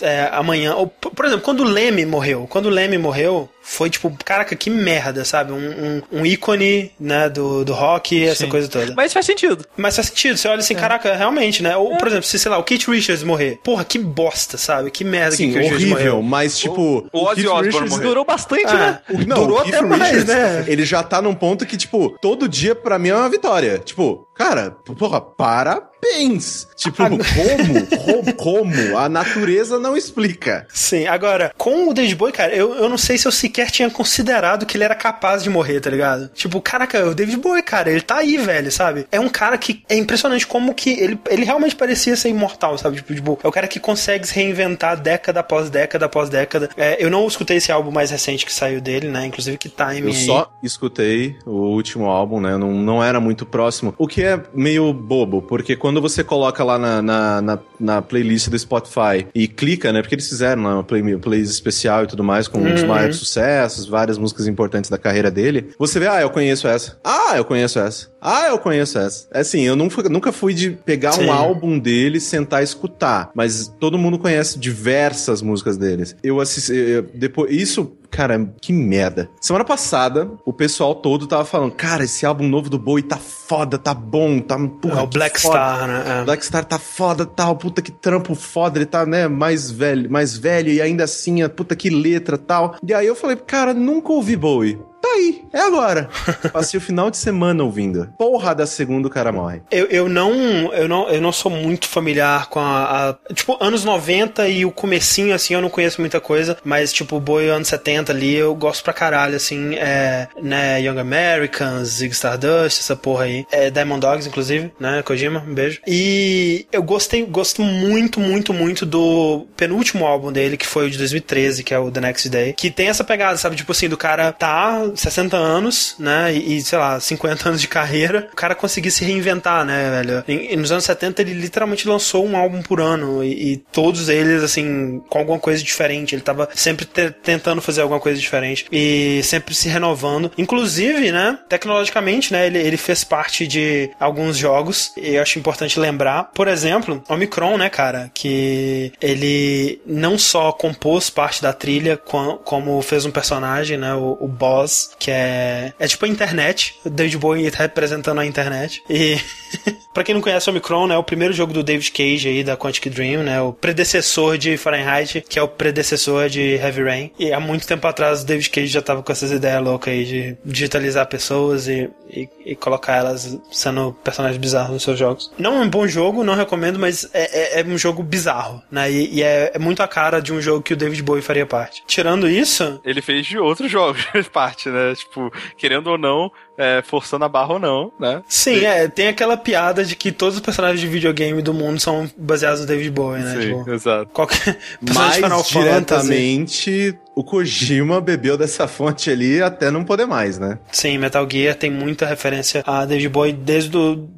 é, amanhã, ou, por exemplo, quando o Leme morreu, quando o Leme morreu, foi tipo, caraca, que merda, sabe? Um, um, um ícone, né, do, do rock, essa Sim. coisa toda. Mas faz sentido. Mas faz sentido. Você olha assim, é. caraca, realmente, né? Ou, é. por exemplo, se, sei lá, o Keith Richards morrer. Porra, que bosta, sabe? Que merda Sim, que o Keith Richards morreu. mas tipo... O, o Ozzy Osbourne morreu. durou bastante, ah, né? O, não, durou até Richards, mais, né? Ele já tá num ponto que, tipo, todo dia pra mim é uma vitória. Tipo, cara, porra, parabéns. Tipo, ah, como? como? A natureza não explica. Sim, agora, com o David Bowie, cara, eu, eu não sei se eu sequer sequer tinha considerado que ele era capaz de morrer, tá ligado? Tipo, caraca, o David Bowie, cara, ele tá aí, velho, sabe? É um cara que é impressionante como que ele, ele realmente parecia ser imortal, sabe? Tipo, tipo, é o cara que consegue se reinventar década após década após década. É, eu não escutei esse álbum mais recente que saiu dele, né? Inclusive que time Eu aí. só escutei o último álbum, né? Não, não era muito próximo. O que é meio bobo, porque quando você coloca lá na, na, na, na playlist do Spotify e clica, né? Porque eles fizeram uma play, playlist especial e tudo mais com uhum. os maiores sucessos sucessos, várias músicas importantes da carreira dele, você vê, ah, eu conheço essa. Ah, eu conheço essa. Ah, eu conheço essa. É assim, eu nunca, nunca fui de pegar Sim. um álbum dele, sentar e escutar, mas todo mundo conhece diversas músicas deles. Eu assisti, eu, depois, isso Cara, que merda. Semana passada, o pessoal todo tava falando, cara, esse álbum novo do Bowie tá foda, tá bom, tá... Porra, é o Black foda. Star, né? É. Black Star tá foda, tal, puta que trampo foda, ele tá, né, mais velho, mais velho e ainda assim, puta que letra, tal. E aí eu falei, cara, nunca ouvi Bowie. Tá aí, é agora. Passei o final de semana ouvindo. Porra da segunda o cara morre. Eu, eu, não, eu, não, eu não sou muito familiar com a, a, Tipo, anos 90 e o comecinho, assim, eu não conheço muita coisa, mas, tipo, boi anos 70 ali, eu gosto pra caralho, assim, é, né, Young Americans, Zig Stardust, essa porra aí. É Diamond Dogs, inclusive, né, Kojima, um beijo. E eu gostei, gosto muito, muito, muito do penúltimo álbum dele, que foi o de 2013, que é o The Next Day, que tem essa pegada, sabe, tipo assim, do cara tá 60 anos, né, e, e sei lá, 50 anos de carreira, o cara conseguir se reinventar, né, velho. E, e nos anos 70 ele literalmente lançou um álbum por ano e, e todos eles, assim, com alguma coisa diferente. Ele tava sempre te, tentando fazer alguma coisa diferente e sempre se renovando. Inclusive, né, tecnologicamente, né, ele, ele fez parte de alguns jogos e eu acho importante lembrar. Por exemplo, Omicron, né, cara, que ele não só compôs parte da trilha, como fez um personagem, né, o, o Boss, que é, é tipo a internet, o David Bowie representando a internet. E Pra quem não conhece o Omicron, é o primeiro jogo do David Cage aí da Quantic Dream, né, o predecessor de Fahrenheit, que é o predecessor de Heavy Rain. E há muito tempo atrás o David Cage já tava com essas ideias loucas aí de digitalizar pessoas e, e, e colocar elas sendo personagens bizarros nos seus jogos. Não é um bom jogo, não recomendo, mas é, é, é um jogo bizarro, né, e, e é, é, muito a cara de um jogo que o David Bowie faria parte. Tirando isso... Ele fez de outros jogos parte, né, tipo, querendo ou não, é, forçando a barra ou não, né? Sim, e... é, tem aquela piada de que todos os personagens de videogame do mundo são baseados no David Bowie, né? Sim, tipo, exato. Qualquer Mais diretamente, Fantasy. o Kojima bebeu dessa fonte ali até não poder mais, né? Sim, Metal Gear tem muita referência a David Bowie desde o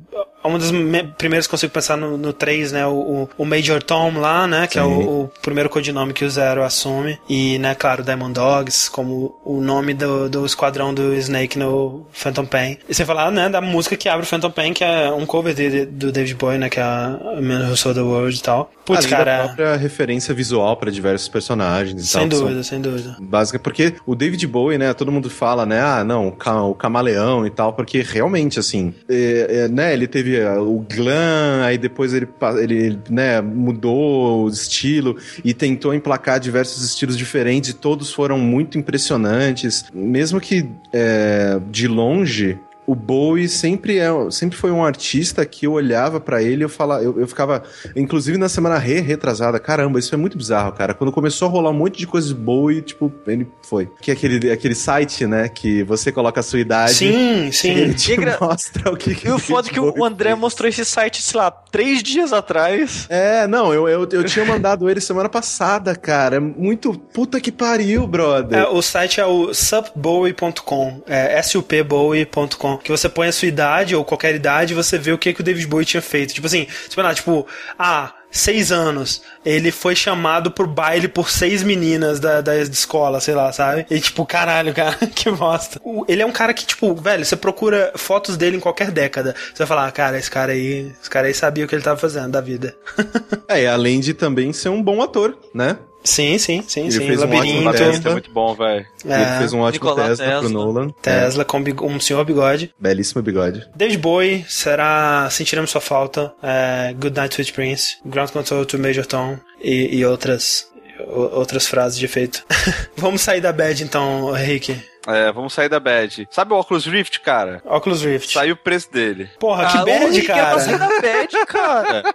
uma das primeiras que eu consigo pensar no, no 3, né? O, o Major Tom lá, né? Que Sim. é o, o, primeiro codinome que o Zero assume. E, né, claro, Diamond Dogs, como o nome do, do esquadrão do Snake no Phantom Pain. E você falar, né, da música que abre o Phantom Pain, que é um cover de, do David Bowie, né? Que é a Man Who Sold the World e tal. Putz, Além cara. a própria referência visual para diversos personagens. Sem tal, dúvida, sem dúvida. Básica, porque o David Bowie, né? Todo mundo fala, né? Ah, não, o camaleão e tal, porque realmente, assim, é, é, né? Ele teve o glam, aí depois ele, ele né, mudou o estilo e tentou emplacar diversos estilos diferentes e todos foram muito impressionantes. Mesmo que é, de longe o Bowie sempre, é, sempre foi um artista que eu olhava para ele e eu, falava, eu, eu ficava, inclusive na semana re, retrasada, caramba, isso é muito bizarro, cara. Quando começou a rolar um monte de coisas Bowie, tipo, ele foi. Que é aquele, aquele site, né, que você coloca a sua idade. Sim, sim. Ele te gra... mostra o que, que E o foda é que o André fez. mostrou esse site, sei lá, três dias atrás. É, não, eu, eu, eu tinha mandado ele semana passada, cara. É muito puta que pariu, brother. É, o site é o supbowie.com, é supbowie.com que você põe a sua idade ou qualquer idade e você vê o que, que o David Bowie tinha feito. Tipo assim, tipo, tipo ah, seis anos, ele foi chamado pro baile por seis meninas da, da escola, sei lá, sabe? E tipo, caralho, cara, que bosta. Ele é um cara que, tipo, velho, você procura fotos dele em qualquer década. Você vai falar, ah, cara, esse cara aí, esse cara aí sabia o que ele tava fazendo da vida. é, além de também ser um bom ator, né? Sim, sim, sim, ele sim. Fez Labirinto. Um ótimo é muito bom, velho. É. Ele fez um ótimo Tesla, Tesla, pro Nolan. Tesla é. com um senhor bigode. Belíssimo bigode. David Bowie será Sentiremos Sua Falta, é, Good Night Sweet Prince, Ground Control to Major Tom e, e outras outras frases de efeito. Vamos sair da bad então, Henrique. É, vamos sair da bad. Sabe o Oculus Rift, cara? Oculus Rift. Saiu o preço dele. Porra, que ah, bad, cara. Que é da bad, cara.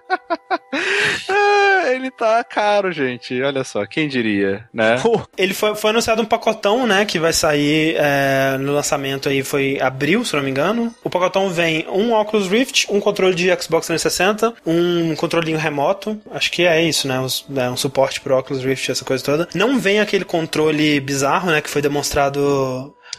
ah, ele tá caro, gente. Olha só, quem diria, né? Pô, ele foi, foi anunciado um pacotão, né, que vai sair é, no lançamento aí, foi abril, se não me engano. O pacotão vem um Oculus Rift, um controle de Xbox 360, um controlinho remoto, acho que é isso, né, um, é um suporte pro Oculus Rift, essa coisa toda. Não vem aquele controle bizarro, né, que foi demonstrado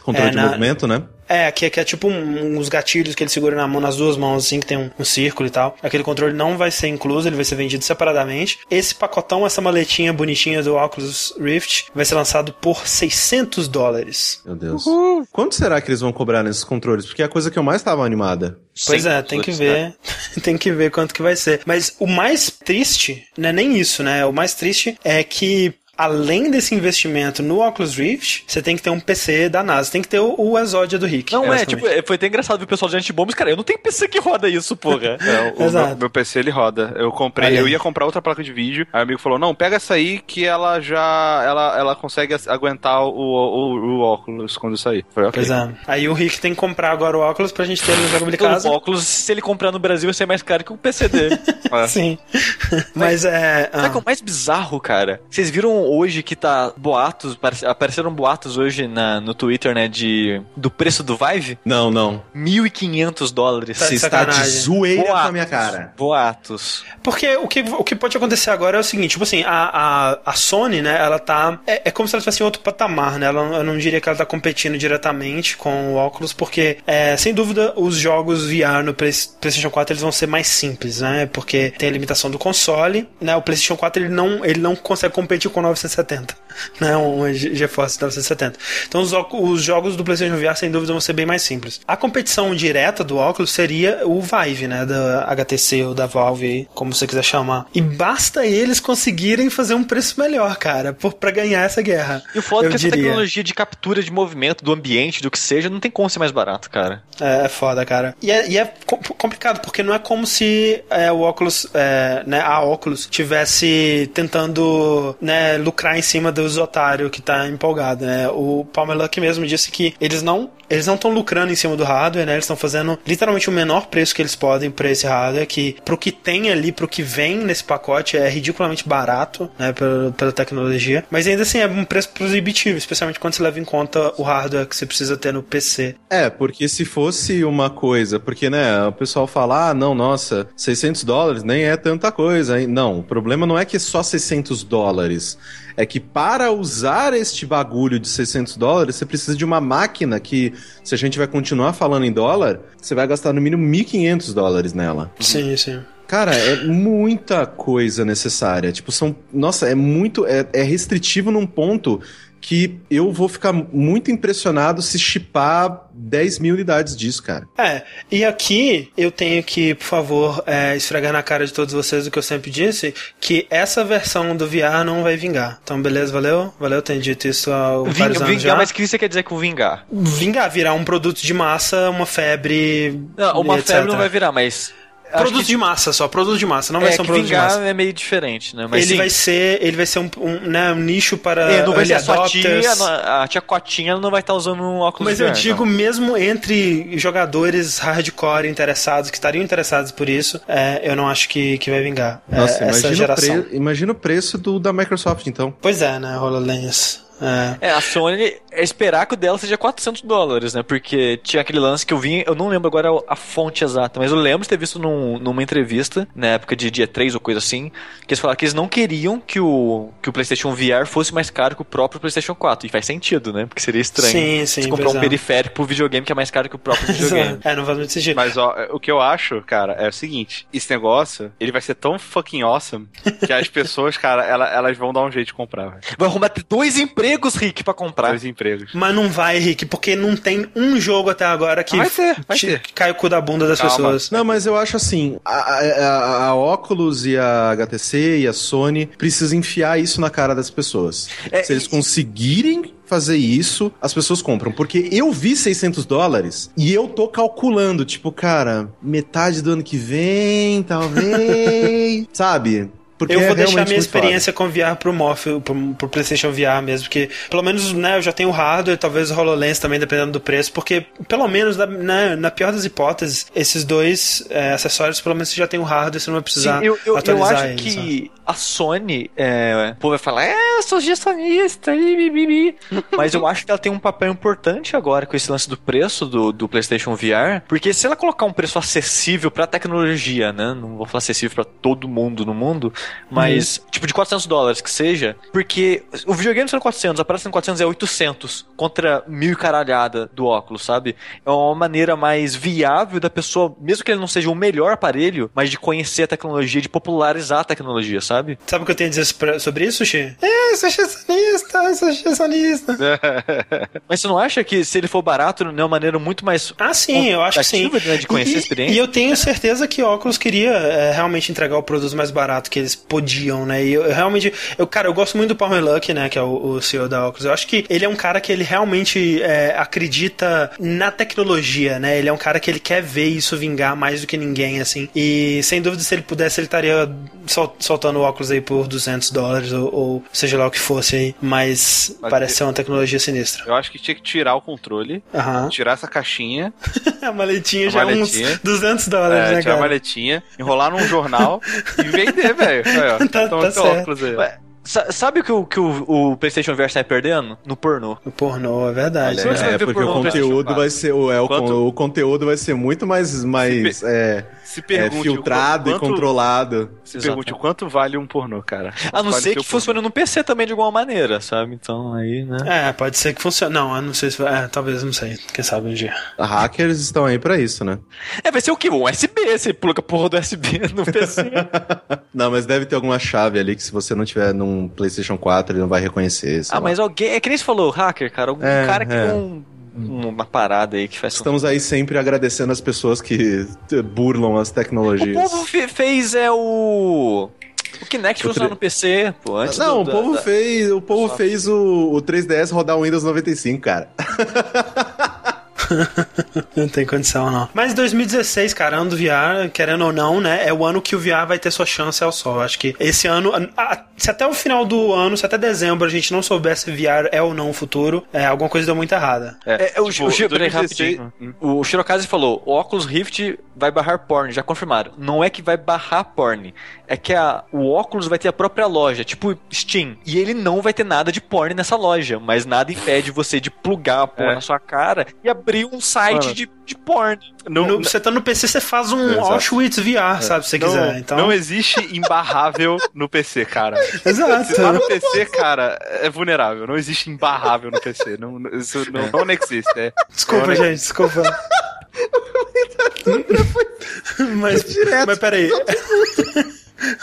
Controle é, de na... movimento, né? É, que, que é tipo um, uns gatilhos que ele segura na mão, nas duas mãos, assim, que tem um, um, círculo e tal. Aquele controle não vai ser incluso, ele vai ser vendido separadamente. Esse pacotão, essa maletinha bonitinha do Oculus Rift, vai ser lançado por 600 dólares. Meu Deus. Uhul. Quanto será que eles vão cobrar nesses controles? Porque é a coisa que eu mais estava animada. Pois é, tem que ver. tem que ver quanto que vai ser. Mas o mais triste, não é nem isso, né? O mais triste é que além desse investimento no Oculus Rift, você tem que ter um PC da NASA. Tem que ter o, o Exodia do Rick. Não, é, tipo, é, foi até engraçado ver o pessoal de Antibombs, cara, eu não tenho PC que roda isso, porra. É, o Exato. meu, meu PC ele roda. Eu comprei, Olha eu ia comprar outra placa de vídeo. Aí o amigo falou: "Não, pega essa aí que ela já ela, ela consegue aguentar o, o, o óculos quando sair". Foi OK. Pois é. Aí o Rick tem que comprar agora o óculos pra gente ter ele no jogo de casa. O óculos, se ele comprar no Brasil, vai ser mais caro que o PC dele. É. Sim. Mas é. Sabe o ah, que é o mais bizarro, cara? Vocês viram hoje que tá boatos, aparece- apareceram boatos hoje na, no Twitter, né, de do preço do Vive? Não, não. 1.500 dólares. Tá Você está de zoeira com a Boatos. minha cara. Boatos. Porque o que, o que pode acontecer agora é o seguinte, tipo assim, a, a, a Sony, né, ela tá. É, é como se ela estivesse em outro patamar, né? Ela, eu não diria que ela tá competindo diretamente com o óculos, porque, é, sem dúvida, os jogos VR no Play- PlayStation 4 eles vão ser mais simples, né? Porque tem a limitação do console, né? O PlayStation 4 ele não, ele não consegue competir com o 970, né? Um Ge- GeForce 970. Então os, os jogos do PlayStation VR, sem dúvida, vão ser bem mais simples. A competição direta do óculos seria o Vive, né? Da HTC ou da Valve, como você quiser chamar. E basta eles conseguirem fazer um preço melhor, cara, por, pra ganhar essa guerra. E o foda é que essa diria. tecnologia de captura de movimento do ambiente, do que seja, não tem como ser mais barato, cara. É, é foda, cara. E é, e é com- complicado, porque não é como se é, o Oculus, é, né, a Oculus, tivesse tentando né, lucrar em cima dos otários que tá empolgado, né? O Palmer Luck mesmo disse que eles não eles não estão lucrando em cima do hardware, né? Eles estão fazendo literalmente o menor preço que eles podem pra esse hardware, que pro que tem ali, pro que vem nesse pacote, é ridiculamente barato, né? Pela, pela tecnologia. Mas ainda assim é um preço proibitivo, especialmente quando você leva em conta o hardware que você precisa ter no PC. É, porque se fosse uma coisa, porque, né, o pessoal fala, ah, não, nossa, 600 dólares nem é tanta coisa? Não, o problema não é que é só 600 dólares. É que para usar este bagulho de 600 dólares, você precisa de uma máquina que, se a gente vai continuar falando em dólar, você vai gastar no mínimo 1.500 dólares nela. Sim, sim. Cara, é muita coisa necessária. Tipo, são. Nossa, é muito. É, é restritivo num ponto que eu vou ficar muito impressionado se chipar 10 mil unidades disso, cara. É, e aqui eu tenho que, por favor, é, esfregar na cara de todos vocês o que eu sempre disse, que essa versão do VR não vai vingar. Então, beleza, valeu? Valeu, tenho dito isso há vários Vingar, anos vingar já. mas o que você quer dizer com vingar? Vingar, virar um produto de massa, uma febre, Não, uma etc. febre não vai virar, mas. Produto que- de massa só, produto de massa, não vai é ser um produto de vingar massa. é meio diferente, né? Mas ele sim, vai ser, ele vai ser um, um, né, um nicho para é, não vai ser a sua tia, a tia Cotinha não vai estar usando um óculos Mas eu digo não. mesmo entre jogadores hardcore interessados, que estariam interessados por isso, é, eu não acho que, que vai vingar é, Nossa, essa imagina o, geração. pre... imagina o preço do da Microsoft, então. Pois é, né, HoloLens. É. É, a Sony é esperar que o dela seja 400 dólares, né? Porque tinha aquele lance que eu vi, eu não lembro agora a fonte exata, mas eu lembro de ter visto num- numa entrevista, na época de dia 3 ou coisa assim, que eles falaram que eles não queriam que o, que o PlayStation VR fosse mais caro que o próprio PlayStation 4. E faz sentido, né? Porque seria estranho Sim, sim, você comprar um periférico pro videogame que é mais caro que o próprio videogame. É, não faz muito sentido. Mas ó, o que eu acho, cara, é o seguinte: esse negócio, ele vai ser tão fucking awesome que as pessoas, cara, ela- elas vão dar um jeito de comprar. Vai arrumar dois empregos, Rick, pra comprar. Dois empregos. Mas não vai, Rick, porque não tem um jogo até agora que, Vai ter, vai te- ter. que cai o cu da bunda das Calma. pessoas. Não, mas eu acho assim, a, a, a Oculus e a HTC e a Sony precisam enfiar isso na cara das pessoas. É, Se eles e- conseguirem fazer isso, as pessoas compram. Porque eu vi 600 dólares e eu tô calculando, tipo, cara, metade do ano que vem, talvez, sabe? Porque eu é vou deixar realmente minha muito foda. experiência com VR pro Morphe, pro, pro PlayStation VR mesmo, porque pelo menos, né, eu já tenho o hardware, talvez o HoloLens também, dependendo do preço, porque pelo menos, na, na, na pior das hipóteses, esses dois é, acessórios, pelo menos você já tem o hardware, você não vai precisar Sim, eu, eu, eu atualizar acho eles, né? A Sony, é, o povo vai falar, é, eu sou gestionista, ih, bi, bi, bi." mas eu acho que ela tem um papel importante agora com esse lance do preço do, do PlayStation VR, porque se ela colocar um preço acessível pra tecnologia, né, não vou falar acessível pra todo mundo no mundo, mas tipo de 400 dólares que seja, porque o videogame sendo 400, a parada sendo 400 é 800 contra mil e caralhada do óculos, sabe? É uma maneira mais viável da pessoa, mesmo que ele não seja o melhor aparelho, mas de conhecer a tecnologia, de popularizar a tecnologia, sabe? Sabe? Sabe o que eu tenho a dizer sobre isso, Xi? É, sou chansonista, sou chansonista. Mas você não acha que se ele for barato, não é uma maneira muito mais Ah, sim, eu acho que sim. Né, de conhecer e, a experiência. E eu tenho certeza que o Oculus queria é, realmente entregar o produto mais barato que eles podiam, né? E eu, eu realmente, eu, cara, eu gosto muito do Palmer Luck, né? Que é o, o CEO da Oculus. Eu acho que ele é um cara que ele realmente é, acredita na tecnologia, né? Ele é um cara que ele quer ver isso vingar mais do que ninguém, assim. E sem dúvida, se ele pudesse, ele estaria sol- soltando o óculos aí por 200 dólares ou, ou seja lá o que fosse aí. Mas, Mas parece ele- ser uma tecnologia sinistra. Eu acho que tinha que tirar o controle, Aham. tirar essa caixinha, A maletinha A já é maletinha. uns 200 dólares, é, né, tirar a cara? maletinha, enrolar num jornal e vender, velho. Tá- tá certo. óculos aí. Ué, sa- sabe o que, o, que o, o PlayStation VR tá perdendo? No pornô. O pornô, é verdade. Olha É, ver porque o no conteúdo 4. vai ser. O, é, o, Quanto- o conteúdo vai ser muito mais, mais é, Se é, pergunte filtrado o e quanto, controlado. Se Exato. pergunte o quanto vale um pornô, cara. A não Vale ser que funcione no PC também de alguma maneira, sabe? Então aí, né? É, pode ser que funcione. Não, eu não sei se vai. É, talvez, não sei. Quem sabe um dia. Hackers estão aí pra isso, né? É, vai ser o quê? Um USB, você pluga a porra do USB no PC. Não, mas deve ter alguma chave ali que se você não tiver num PlayStation 4, ele não vai reconhecer. ah, lá. mas alguém. É que nem você falou, hacker, cara. Algum É, cara que é. um- uma parada aí que faz. Estamos aí sempre agradecendo as pessoas que t- burlam as O tecnologias. povo fe- fez é o. O Kinect O no PC, pô. Antes Não, do, o povo da- fez, o povo fez o, o 3DS rodar o Windows 95, cara. Não tem condição, não. Mas 2016, cara, ano do VR, querendo ou não, né? É o ano que o VR vai ter sua chance ao sol. Acho que esse ano. a- a- se até o final do ano, se até dezembro a gente não soubesse se VR é ou não o futuro, é, alguma coisa deu muito errada. É, é, o, tipo, o, Shiro- peraí, 2016 rapidinho. O Shirokaze falou: o Oculus Rift vai barrar porn, já confirmaram. Não é que vai barrar porn, é que a, o Oculus vai ter a própria loja, tipo Steam. E ele não vai ter nada de porn nessa loja, mas nada impede você de plugar a porn É. na sua cara e abrir um site Mano. de, de porn. Não, No- você tá no PC, você faz um Exato. Auschwitz VR, sabe? Se você não, quiser. Então. não existe imbarrável no PC, cara. Exato. Se tá no PC, cara, é vulnerável. Não existe imbarrável no PC. Não, isso não, não existe. É. Desculpa, Não, gente, desculpa. mas, mas peraí.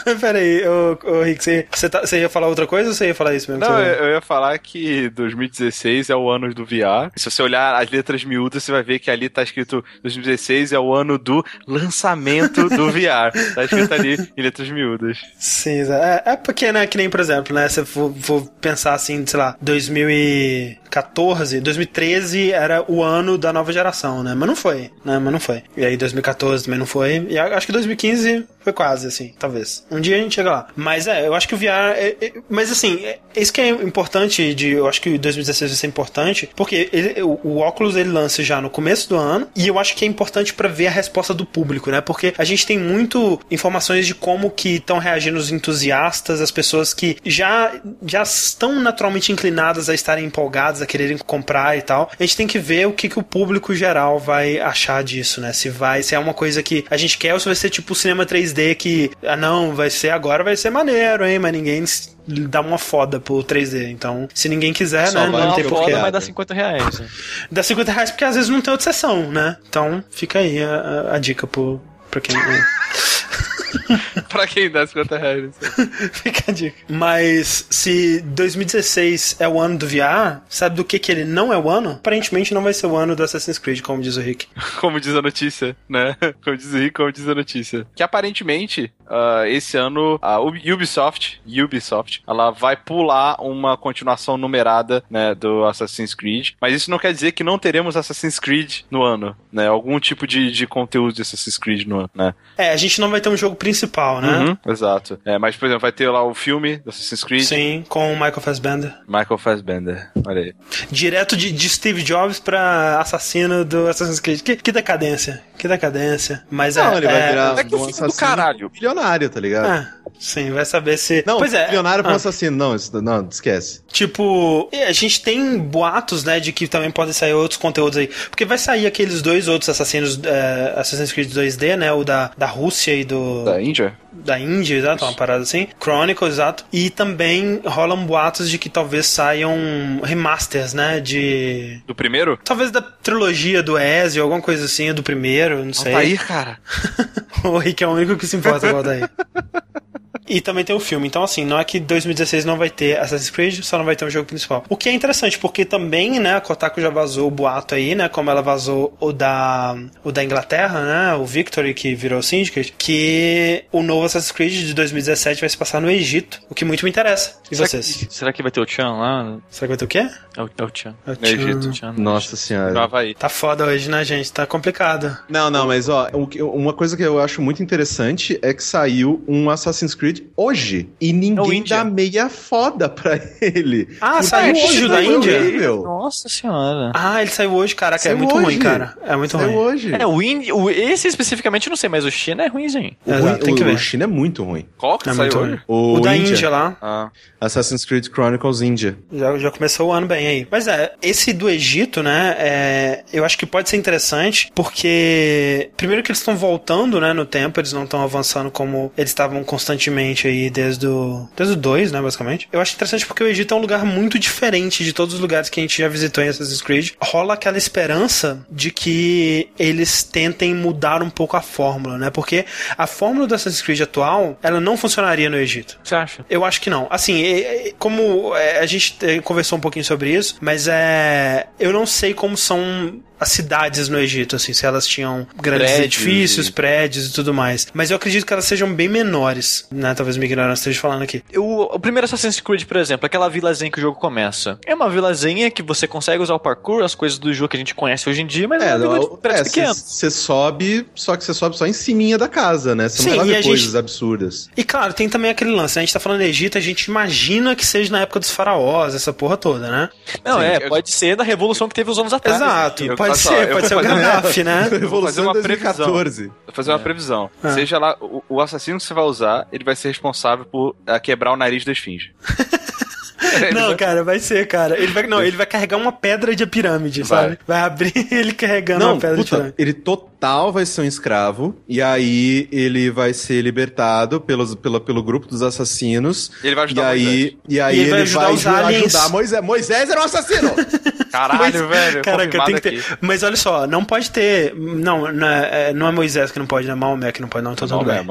Mas peraí, ô, ô Rick, você, você, tá- você ia falar outra coisa ou você ia falar isso mesmo? Não, eu eu ia falar que 2016 é o ano do VR. Se você olhar as letras miúdas, você vai ver que ali tá escrito 2016 é o ano do lançamento do VR. Tá escrito ali em letras miúdas. Sim, é, é porque, né, que nem, por exemplo, né, se eu for, for pensar assim, sei lá, 2014, 2013 era o ano da nova geração, né, mas não foi, né, mas não foi. E aí 2014 também não foi, e acho que 2015 foi quase, assim, talvez. Um dia a gente chega lá. Mas é, eu acho que o VR, é- é- mas assim, é, isso que é importante de, eu acho que 2016 vai ser importante, porque ele- o, o óculos ele lança já no começo do ano, e eu acho que é importante pra ver a resposta do público, né, porque a gente tem muito informações de como que estão reagindo os entusiastas, as pessoas que já, já estão naturalmente inclinadas a estarem empolgadas, a quererem comprar e tal. A gente tem que ver o que, que o público geral vai achar disso, né? Se vai, se é uma coisa que a gente quer ou se vai ser tipo o cinema 3D que, ah não, vai ser agora, vai ser maneiro, hein? Mas ninguém dá uma foda pro 3D. Então, se ninguém quiser, Só né? Não tem porquê. foda, mas dá 50 reais. né? Dá 50 reais porque às vezes não tem outra sessão, né? Então, fica aí a, a- a dica pro, pra quem. pra quem dá 50 reais. Fica a dica. Mas se 2016 é o ano do VR, sabe do que que ele não é o ano? Aparentemente não vai ser o ano do Assassin's Creed, como diz o Rick. Como diz a notícia, né? Como diz o Rick, como diz a notícia. Que aparentemente, ah, esse ano, a Ub- Ubisoft, Ubisoft, ela vai pular uma continuação numerada, né, do Assassin's Creed. Mas isso não quer dizer que não teremos Assassin's Creed no ano, né? Algum tipo de, de conteúdo de Assassin's Creed no ano, né? É, a gente não vai ter um jogo principal, né? Uhum, exato. É, mas, por exemplo, vai ter lá o filme do Assassin's Creed. Sim, com o Michael Fassbender. Michael Fassbender. Olha aí. Direto de, de Steve Jobs pra assassino do Assassin's Creed. Que, que decadência. Que decadência. Mas Não, é. ele vai é, virar é que o um filme do assassino caralho. Milionário, tá ligado? é, sim, vai saber se. Não, pois é. milionário pra um ah. assassino. Não, isso, não, esquece. Tipo, a gente tem boatos, né, de que também podem sair outros conteúdos aí. Porque vai sair aqueles dois outros assassinos, é, Assassin's Creed 2D, né, o da, da Rússia e do... Da Índia? da Índia, exato, uma parada assim. Chronicle, exato. E também rolam boatos de que talvez saiam remasters, né, de... Do primeiro? Talvez da trilogia do Ezio, alguma coisa assim, do primeiro, não sei. Altair, cara. o Rick é o único que se importa com o Altair. E também tem o filme. Então, assim, não é que 2016 não vai ter Assassin's Creed, só não vai ter um jogo principal. O que é interessante, porque também, né, a Kotaku já vazou o boato aí, né, como ela vazou o da, o da Inglaterra, né, o Victory, que virou Syndicate, que o novo Assassin's Creed de 2017 vai se passar no Egito, o que muito me interessa. E Será vocês? que, será que vai ter o Chan lá? Será que vai ter o quê? É o, é o Chan. É o No Egito. Chan Nossa No senhora. Havaí. Tá foda hoje, né, gente? Tá complicado. Não, não, mas ó, o uma coisa que eu acho muito interessante é que saiu um Assassin's Creed hoje e É o ninguém Índia. dá meia foda pra ele. Ah, Porque saiu o hoje o da é Índia? horrível. Nossa senhora. Ah, ele saiu hoje, caraca, é Saiu muito ruim, hoje. cara. É muito Saiu ruim. hoje. É, o, Indi, o esse especificamente eu não sei, mas o China é ruimzinho. O, Exato, ruim- tem que o- ver. o China é muito ruim. Qual que É saiu muito hoje? ruim. O, O, da Índia. Índia lá. Ah. Assassin's Creed Chronicles India. Já, já começou o ano bem aí. Mas é, esse do Egito, né? é, eu acho que pode ser interessante, porque primeiro que eles estão voltando, né, no tempo, eles não estão avançando como eles estavam constantemente aí desde o, desde o 2, né, basicamente. Eu acho interessante porque o Egito é um lugar muito diferente de todos os lugares que a gente já visitou em Assassin's Creed. Rola aquela esperança de que eles tentem mudar um pouco a fórmula, né? Porque a fórmula do Assassin's Creed atual, ela não funcionaria no Egito. Você acha? Eu acho que não. Assim, como é, a gente é, conversou um pouquinho sobre isso, mas é. Eu não sei como são as cidades no Egito, assim, se elas tinham grandes Prédios edifícios, e- prédios e tudo mais. Mas eu acredito que elas sejam bem menores, né? Talvez minha ignorância esteja falando aqui. O, o primeiro Assassin's Creed, por exemplo, aquela vilazinha que o jogo começa. É uma vilazinha que você consegue usar o parkour, as coisas do jogo que a gente conhece hoje em dia, mas é, uma vila de pequeno. você sobe, só que você sobe só em ciminha da casa, né? Você Sim, não vai e a ver gente- coisas absurdas. E claro, tem também aquele lance, né? A gente tá falando do Egito, a gente imagina que seja na época dos faraós, essa porra toda, né? Não, Sim, é, eu- pode ser da revolução que teve uns anos atrás. Exato, eu- pode só, ser, eu pode vou ser o fazer uma- Gaddafi, né? Revolução uma de previsão. 2014. Vou fazer uma previsão. Ah. Seja lá, o, o assassino que você vai usar, ele vai ser responsável por ah, quebrar o nariz da esfinge. Não, vai- cara, vai ser, cara. Ele vai, não, ele vai carregar uma pedra de pirâmide, Vai. sabe? Vai abrir ele carregando Não, uma pedra de puta, pirâmide. ele total vai ser um escravo, e aí ele vai ser libertado pelos, pelo, pelo grupo dos assassinos. Ele vai E ajudar aí, e aí E ele ele vai vai ajudar aliens. ajudar Moisés. Moisés era um assassino! Caralho, Mas, velho. Caraca, tem que ter. aqui. Mas olha só, não pode ter. Não, não é, não é Moisés que não pode, não é Maomé que não pode, não, então tudo Não, bem.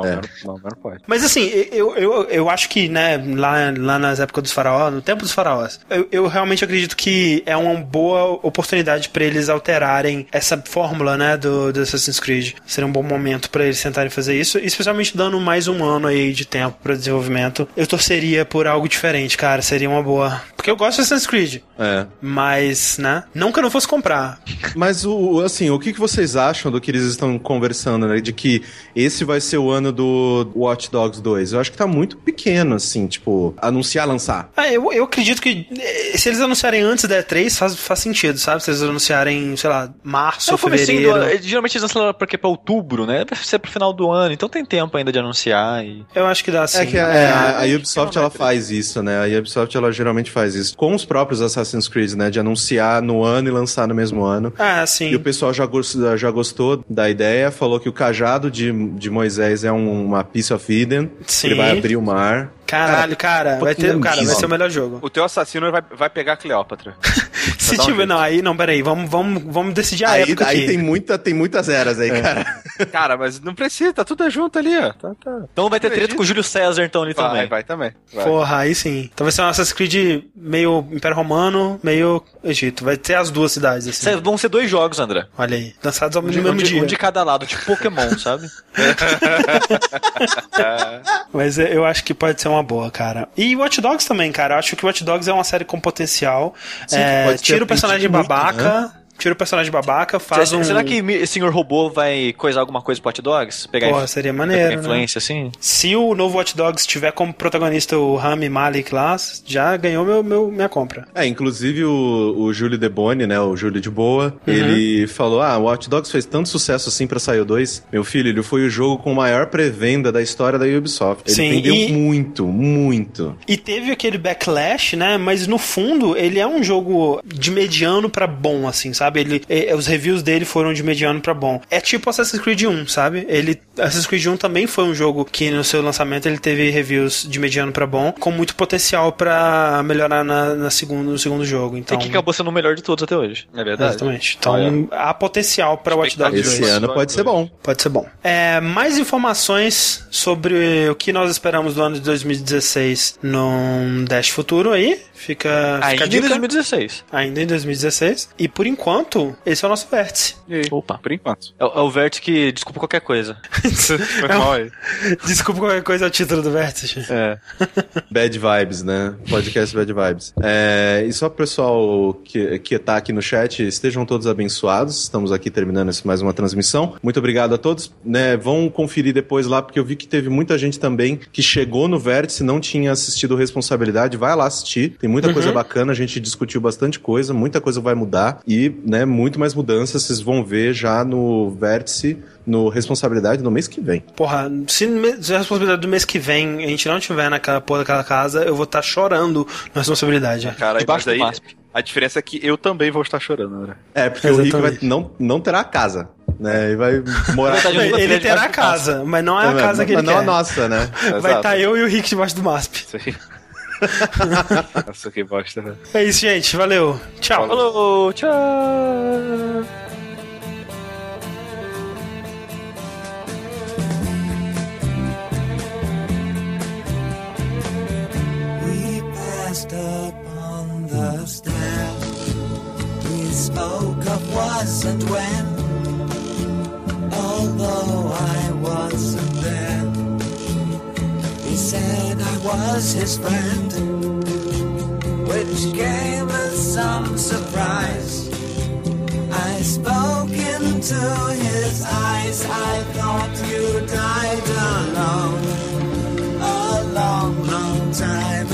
não, não, pode. Mas assim, eu, eu, eu acho que, né, lá, lá nas épocas dos faraós, no tempo dos faraós, eu, eu realmente acredito que é uma boa oportunidade pra eles alterarem essa fórmula, né, do, do Assassin's Creed. Seria um bom momento pra eles tentarem fazer isso, especialmente dando mais um ano aí de tempo pra desenvolvimento. Eu torceria por algo diferente, cara, seria uma boa. Porque eu gosto de Assassin's Creed, é. mas, né, não que eu não fosse comprar. Mas o assim, o que, que vocês acham do que eles estão conversando, né? De que esse vai ser o ano do Watch Dogs 2? Eu acho que tá muito pequeno, assim, tipo, anunciar, lançar. Ah, eu, eu acredito que eh, se eles anunciarem antes da E3, faz, faz sentido, sabe? Se eles anunciarem, sei lá, março, Não, comecinho fevereiro. do, geralmente eles lançam porque é pra outubro, né? Vai ser pro final do ano, então tem tempo ainda de anunciar e... Eu acho que dá sim. É que a, é, a- a Ubisoft ela ter. faz isso, né? A Ubisoft ela geralmente faz isso com os próprios Assassin's Creed, né? De anunciar no ano e lançar no mesmo ano. Ah, sim. E o pessoal já, já gostou da ideia, falou que o cajado de, de Moisés é um- uma piece of Eden. Sim. Ele vai abrir o mar. Caralho, cara, vai ter, cara, vai ser o melhor jogo. O teu assassino vai, vai pegar a Cleópatra. Se um tiver, não, aí não, peraí, vamos, vamos, vamos decidir a Aí, época aí aqui. tem, muita, tem muitas eras aí, cara. Cara, mas não precisa, tá tudo junto ali, ó. Tá, tá. Então vai ter treta com o Júlio César então ali Vai, também. vai também. Vai. Porra, aí sim. Então vai ser um Assassin's Creed meio Império Romano, meio Egito. Vai ter as duas cidades, assim. Cê- Vão ser dois jogos, André. Olha aí, lançados ao Um mesmo um de- dia. um de cada lado, tipo Pokémon, sabe? Mas é, eu acho que pode ser uma boa, cara. E Watch Dogs também, cara. Eu acho que Watch Dogs é uma série com potencial. Sim, É, tira o personagem aprendido muito, babaca. Tira o personagem babaca, faz será, um. será que mi- Sr. Robô vai coisar alguma coisa pro Hot Dogs? Pegar Porra, seria pegar maneiro, né? influência assim? Se o novo Watch Dogs tiver como protagonista o Rami Malek lá, já ganhou meu, meu, minha compra. É, inclusive o, o Júlio De Boni, né, o Júlio de Boa, Uhum. ele falou, ah, o Watch Dogs fez tanto sucesso assim pra sair o 2. Meu filho, ele foi o jogo com maior pré-venda da história da Ubisoft. Ele Sim, vendeu e- muito, muito. E teve aquele backlash, né? Mas no fundo, ele é um jogo de mediano pra bom, assim, sabe? Sabe? Ele, e- os reviews dele foram de mediano pra bom. É tipo Assassin's Creed 1, sabe? Ele, Assassin's Creed 1 também foi um jogo que no seu lançamento ele teve reviews de mediano pra bom, com muito potencial pra melhorar na, na segundo, no segundo jogo. Então, E que acabou sendo o melhor de todos até hoje. É verdade. Exatamente. Então, há potencial pra Watch Dogs 2. Esse ano pode ser bom. Pode ser bom. É, mais informações sobre o que nós esperamos do ano de 2016 num Dash Futuro aí. Fica, fica Ainda em dica. 2016. Ainda em 2016. E por enquanto, esse é o nosso vértice. Opa. Por enquanto. É, o- é o vértice que desculpa qualquer coisa. Foi mal aí. Desculpa qualquer coisa é o título do vértice. É. Bad Vibes, né? Podcast Bad Vibes. É, e só pro pessoal que, que tá aqui no chat, estejam todos abençoados. Estamos aqui terminando esse- mais uma transmissão. Muito obrigado a todos. Né, vão conferir depois lá, porque eu vi que teve muita gente também que chegou no Vértice e não tinha assistido Responsabilidade. Vai lá assistir. Tem muita coisa bacana, a gente discutiu bastante coisa, muita coisa vai mudar. E, né, muito mais mudanças vocês vão ver já no Vértice, no Responsabilidade, no mês que vem. Porra, se, se a responsabilidade do mês que vem a gente não tiver naquela porra daquela casa, eu vou estar chorando na responsabilidade. Cara, Debaixo mas do aí, MASP. a diferença é que eu também vou estar chorando, né? É, porque o Rick vai, Exatamente. não, não terá casa, né? E vai morar... Ele, ele terá casa, mas não é a Não, casa que ele não quer. a nossa, né? Vai estar eu e o Rick debaixo do MASP. Isso aí. Nossa, que bosta, velho. É isso, gente. Valeu. Tchau. Falou, tchau. We passed upon the stair. We spoke of was and when. Although I wasn't there, he said I was his friend, which came as some surprise. I spoke into his eyes. I thought you died alone a long, long time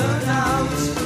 burnout.